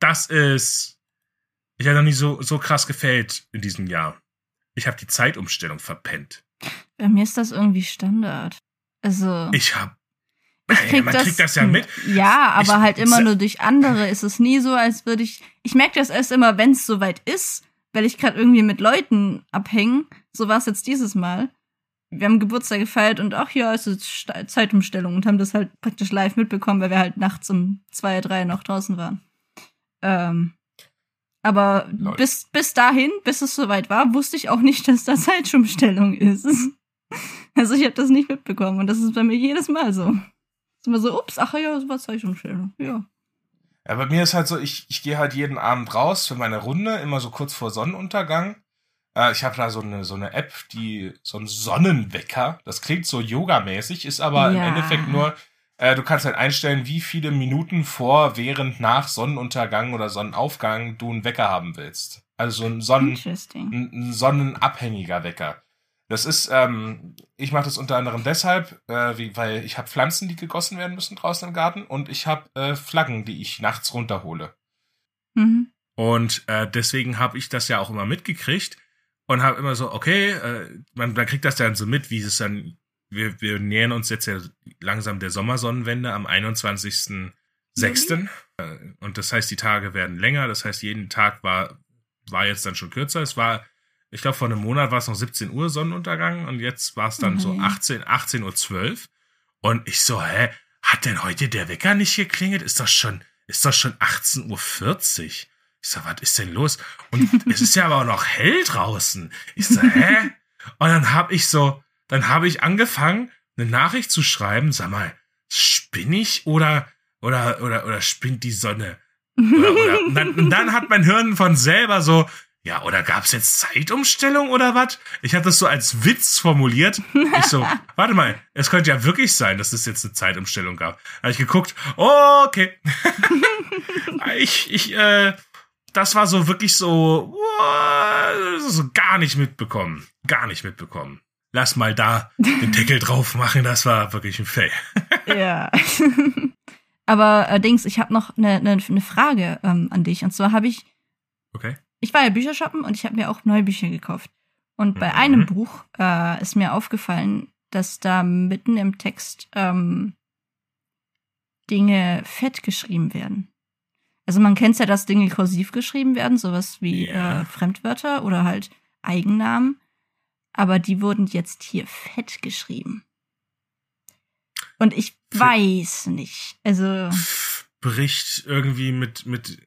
A: Das ist, ich habe noch nie so, so krass gefällt in diesem Jahr. Ich habe die Zeitumstellung verpennt.
B: Bei mir ist das irgendwie Standard. Also
A: Ich hab.
B: ich krieg
A: man
B: das,
A: kriegt das ja mit.
B: Ja, aber
A: Ich-
B: halt immer nur durch andere. Ist es nie so, als würde ich. Ich merke das erst immer, wenn es soweit ist, weil ich gerade irgendwie mit Leuten abhänge. So war es jetzt dieses Mal. Wir haben Geburtstag gefeiert und auch hier ist es Sta- Zeitumstellung und haben das halt praktisch live mitbekommen, weil wir halt nachts um zwei, drei noch draußen waren. Ähm, aber bis, bis dahin, bis es soweit war, wusste ich auch nicht, dass da Zeitumstellung ist. Also ich habe das nicht mitbekommen und das ist bei mir jedes Mal so. Ist immer so, ups, ach ja, das war Zeitumstellung. Ja.
A: Ja, bei mir ist halt so, ich, ich gehe halt jeden Abend raus für meine Runde, immer so kurz vor Sonnenuntergang. Äh, ich habe da so eine, so eine App, die so ein Sonnenwecker. Das klingt so yogamäßig, ist aber
B: Ja.
A: im Endeffekt nur, äh, du kannst halt einstellen, wie viele Minuten vor, während, nach Sonnenuntergang oder Sonnenaufgang du einen Wecker haben willst. Also so ein Sonnen, ein sonnenabhängiger Wecker. Das ist, ähm, ich mache das unter anderem deshalb, äh, wie, weil ich habe Pflanzen, die gegossen werden müssen draußen im Garten und ich habe äh, Flaggen, die ich nachts runterhole.
B: Mhm.
A: Und äh, deswegen habe ich das ja auch immer mitgekriegt und habe immer so, okay, äh, man, man kriegt das dann so mit, wie es dann, wir, wir nähern uns jetzt ja langsam der Sommersonnenwende am 21.06. Äh, und das heißt, die Tage werden länger, das heißt, jeden Tag war, war jetzt dann schon kürzer. Es war, ich glaube, vor einem Monat war es noch 17 Uhr Sonnenuntergang und jetzt war es dann so
B: Okay.
A: 18, 18 Uhr 12. Und ich so, hä, hat denn heute der Wecker nicht geklingelt? Ist das schon, ist doch schon 18.40 Uhr. Ich so, was ist denn los? Und es ist ja aber auch noch hell draußen. Ich so, hä? Und dann hab ich so, dann habe ich angefangen, eine Nachricht zu schreiben. Sag mal, spinn ich oder, oder, oder, oder spinnt die Sonne? Oder, oder, und, dann, und dann hat mein Hirn von selber so, ja, oder gab's jetzt Zeitumstellung oder was? Ich habe das so als Witz formuliert. Ich so, warte mal, es könnte ja wirklich sein, dass es jetzt eine Zeitumstellung gab. Da habe ich geguckt, oh, okay. ich, ich, äh, das war so wirklich so, so gar nicht mitbekommen. Gar nicht mitbekommen. Lass mal da den Deckel drauf machen, das war wirklich ein Fail.
B: ja. Aber äh, Dings, ich habe noch eine ne, ne Frage ähm, an dich. Und zwar habe ich.
A: Okay.
B: Ich war ja Bücher shoppen und ich habe mir auch neue Bücher gekauft. Und bei mhm. einem Buch äh, ist mir aufgefallen, dass da mitten im Text ähm, Dinge fett geschrieben werden. Also man kennt ja, dass Dinge kursiv geschrieben werden, sowas wie ja. äh, Fremdwörter oder halt Eigennamen. Aber die wurden jetzt hier fett geschrieben. Und ich weiß nicht. Also.
A: Bricht irgendwie mit, mit.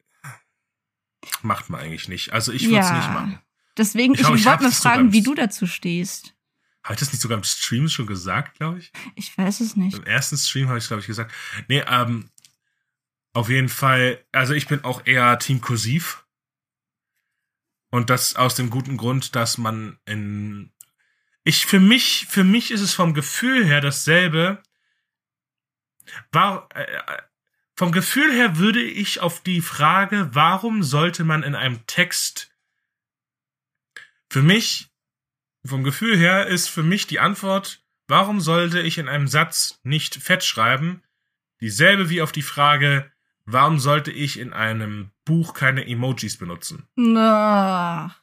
A: Macht man eigentlich nicht. Also ich würde es ja. nicht machen.
B: Deswegen, ich, ich, ich wollte mal fragen, wie du dazu stehst.
A: Habe ich das nicht sogar im Stream schon gesagt, glaube ich?
B: Ich weiß es nicht.
A: Im ersten Stream habe ich glaube ich, gesagt. Nee, ähm, auf jeden Fall, also ich bin auch eher Team Kursiv. Und das aus dem guten Grund, dass man in. Ich, für mich, für mich ist es vom Gefühl her dasselbe. War, äh, vom Gefühl her würde ich auf die Frage, warum sollte man in einem Text. Für mich, vom Gefühl her ist für mich die Antwort, warum sollte ich in einem Satz nicht fett schreiben? Dieselbe wie auf die Frage, Warum sollte ich in einem Buch keine Emojis benutzen?
B: Na.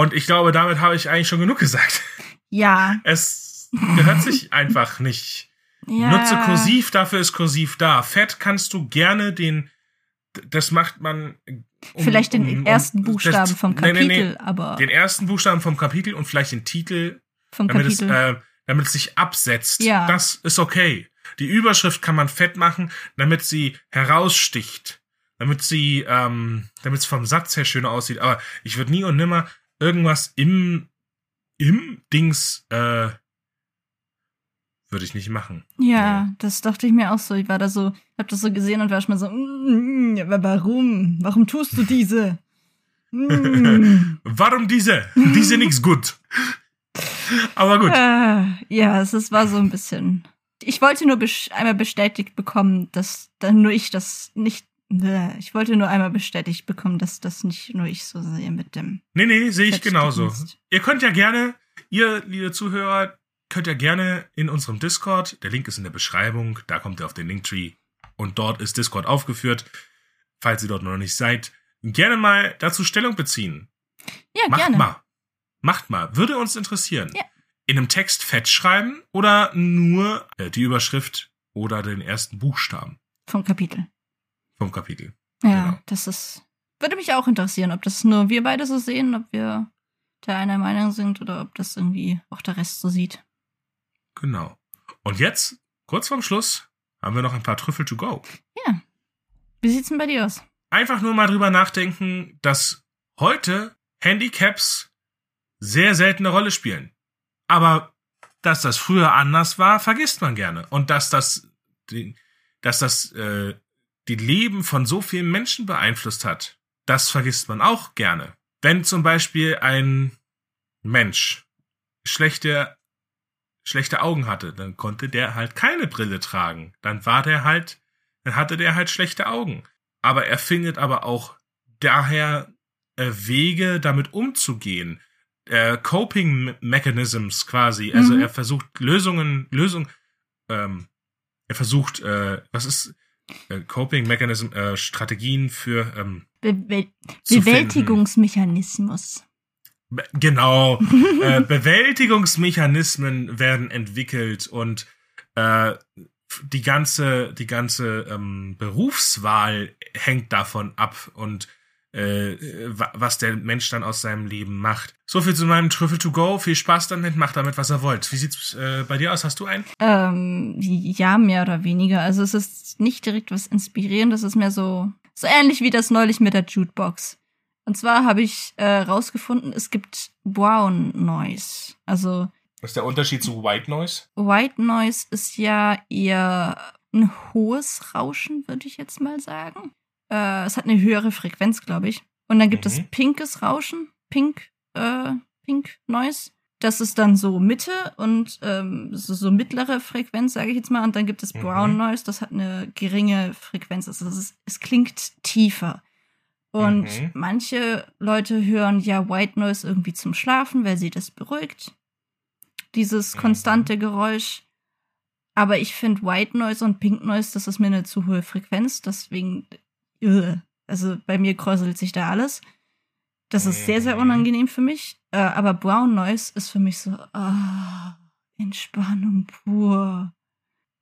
A: Und ich glaube, damit habe ich eigentlich schon genug gesagt.
B: Ja.
A: Es gehört sich einfach nicht. Ja. Nutze kursiv, dafür ist kursiv da. Fett kannst du gerne den, das macht man.
B: Um, vielleicht den um, ersten Buchstaben das, vom Kapitel, nee, nee, nee, aber.
A: Den ersten Buchstaben vom Kapitel und vielleicht den Titel, vom damit Kapitel. Es, äh, damit es sich absetzt. Ja. Das ist okay. Die Überschrift kann man fett machen, damit sie heraussticht, damit sie, ähm, damit es vom Satz her schöner aussieht. Aber ich würde nie und nimmer irgendwas im im Dings äh, würde ich nicht machen.
B: Ja, nee. das dachte ich mir auch so. Ich war da so, hab das so gesehen und war schon mal so, mm, aber warum? Warum tust du diese?
A: Mm. warum diese? Diese nix gut. Aber gut.
B: Äh, ja, es, es war so ein bisschen ich wollte nur einmal bestätigt bekommen, dass dann nur ich das nicht. Ich wollte nur einmal bestätigt bekommen, dass das nicht nur ich so sehe mit dem.
A: Nee, nee, sehe ich genauso. Ihr könnt ja gerne, ihr, liebe Zuhörer, könnt ja gerne in unserem Discord, der Link ist in der Beschreibung, da kommt ihr auf den Linktree und dort ist Discord aufgeführt. Falls ihr dort noch nicht seid, gerne mal dazu Stellung beziehen.
B: Ja,
A: Macht
B: gerne.
A: mal. Macht mal. Würde uns interessieren. Ja in einem Text fett schreiben oder nur äh, die Überschrift oder den ersten Buchstaben?
B: Vom Kapitel.
A: Vom Kapitel.
B: Ja, genau. das ist. Würde mich auch interessieren, ob das nur wir beide so sehen, ob wir da einer Meinung sind oder ob das irgendwie auch der Rest so sieht.
A: Genau. Und jetzt, kurz vorm Schluss, haben wir noch ein paar Trüffel to go.
B: Ja. Wie sieht's denn bei dir aus?
A: Einfach nur mal drüber nachdenken, dass heute Handicaps sehr seltene Rolle spielen. Aber dass das früher anders war, vergisst man gerne. Und dass das, dass das äh, die Leben von so vielen Menschen beeinflusst hat, das vergisst man auch gerne. Wenn zum Beispiel ein Mensch schlechte, schlechte Augen hatte, dann konnte der halt keine Brille tragen. Dann war der halt, dann hatte der halt schlechte Augen. Aber er findet aber auch daher äh, Wege, damit umzugehen äh, Coping Mechanisms quasi. Also mhm. er versucht Lösungen, Lösungen, ähm, er versucht, äh, was ist äh, Coping Mechanism, äh, Strategien für ähm,
B: Be Be Bewältigungsmechanismus.
A: Be genau, äh, Bewältigungsmechanismen werden entwickelt und äh, die ganze, die ganze ähm, Berufswahl hängt davon ab und äh, was der Mensch dann aus seinem Leben macht. So viel zu meinem Trüffel to go. Viel Spaß damit, macht damit, was er wollt. Wie sieht's äh, bei dir aus? Hast du einen?
B: Ähm, ja, mehr oder weniger. Also es ist nicht direkt was inspirierendes, es ist mehr so, so ähnlich wie das neulich mit der Jukebox. Und zwar habe ich äh, rausgefunden, es gibt Brown Noise. Also
A: was ist der Unterschied zu White Noise?
B: White Noise ist ja eher ein hohes Rauschen, würde ich jetzt mal sagen. Äh, es hat eine höhere Frequenz, glaube ich. Und dann gibt mhm. es pinkes Rauschen, Pink, äh, Pink Noise. Das ist dann so Mitte und ähm, so, mittlere Frequenz, sage ich jetzt mal. Und dann gibt es Brown mhm. Noise, das hat eine geringe Frequenz. Also ist, es klingt tiefer. Und mhm. manche Leute hören ja White Noise irgendwie zum Schlafen, weil sie das beruhigt. Dieses mhm. konstante Geräusch. Aber ich finde White Noise und Pink Noise, das ist mir eine zu hohe Frequenz. Deswegen, also bei mir kräuselt sich da alles. Das ist sehr, sehr unangenehm für mich. Äh, aber Brown Noise ist für mich so, ah, Entspannung pur.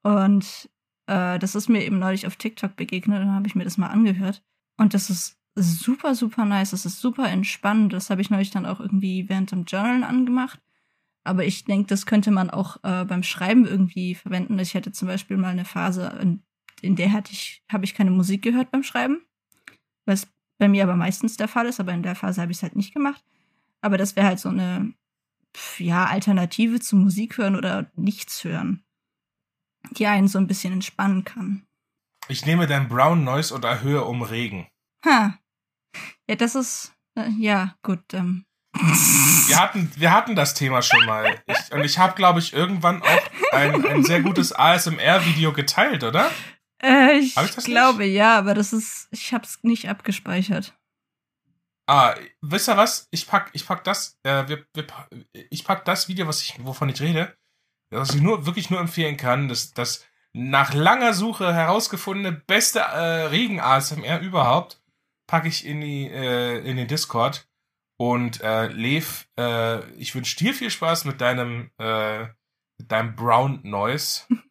B: Und äh, das ist mir eben neulich auf TikTok begegnet, dann habe ich mir das mal angehört. Und das ist super, super nice. Das ist super entspannend. Das habe ich neulich dann auch irgendwie während dem Journalen angemacht. Aber ich denke, das könnte man auch äh, beim Schreiben irgendwie verwenden. Ich hatte zum Beispiel mal eine Phase, in, in der hatte ich, habe ich keine Musik gehört beim Schreiben. Was bei mir aber meistens der Fall ist, aber in der Phase habe ich es halt nicht gemacht. Aber das wäre halt so eine ja, Alternative zu Musik hören oder nichts hören, die einen so ein bisschen entspannen kann.
A: Ich nehme dein Brown Noise und erhöhe um Regen.
B: Ha. Ja, das ist, äh, ja, gut. Ähm,
A: wir hatten, wir hatten das Thema schon mal. Ich, und ich habe, glaube ich, irgendwann auch ein, ein sehr gutes ASMR-Video geteilt, oder?
B: Äh, ich, ich glaube nicht? ja, aber das ist, ich habe es nicht abgespeichert.
A: Ah, wisst ihr was? Ich pack, ich pack das, äh, wir, wir, ich pack das Video, was ich, wovon ich rede, was ich nur wirklich nur empfehlen kann, das, das nach langer Suche herausgefundene beste äh, Regen ASMR überhaupt, packe ich in die äh, in den Discord. Und äh, Lev, äh, ich wünsche dir viel Spaß mit deinem, äh, mit deinem Brown Noise.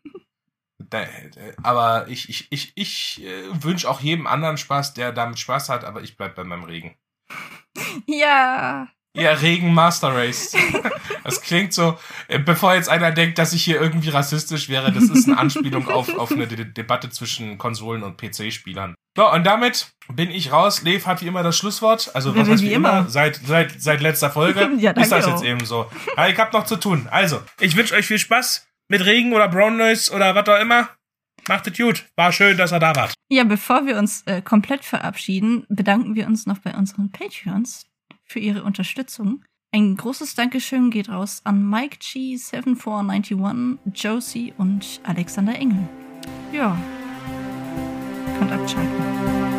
A: aber ich, ich, ich, ich äh, wünsche auch jedem anderen Spaß, der damit Spaß hat, aber ich bleib bei meinem Regen.
B: Ja.
A: Ja, Regen Master Race. Das klingt so, äh, bevor jetzt einer denkt, dass ich hier irgendwie rassistisch wäre, das ist eine Anspielung auf, auf eine De Debatte zwischen Konsolen und PC-Spielern. So, und damit bin ich raus. Lev hat wie immer das Schlusswort. Also, was heißt wie immer? immer? Seit, seit, seit letzter Folge ja, ist das jetzt eben so. Ja, ich hab noch zu tun. Also, ich wünsche euch viel Spaß mit Regen oder Brown Noise oder was auch immer. Macht es gut. War schön, dass ihr da wart.
B: Ja, bevor wir uns äh, komplett verabschieden, bedanken wir uns noch bei unseren Patreons für ihre Unterstützung. Ein großes Dankeschön geht raus an Mike G7491, Josie und Alexander Engel. Ja, könnt abschalten.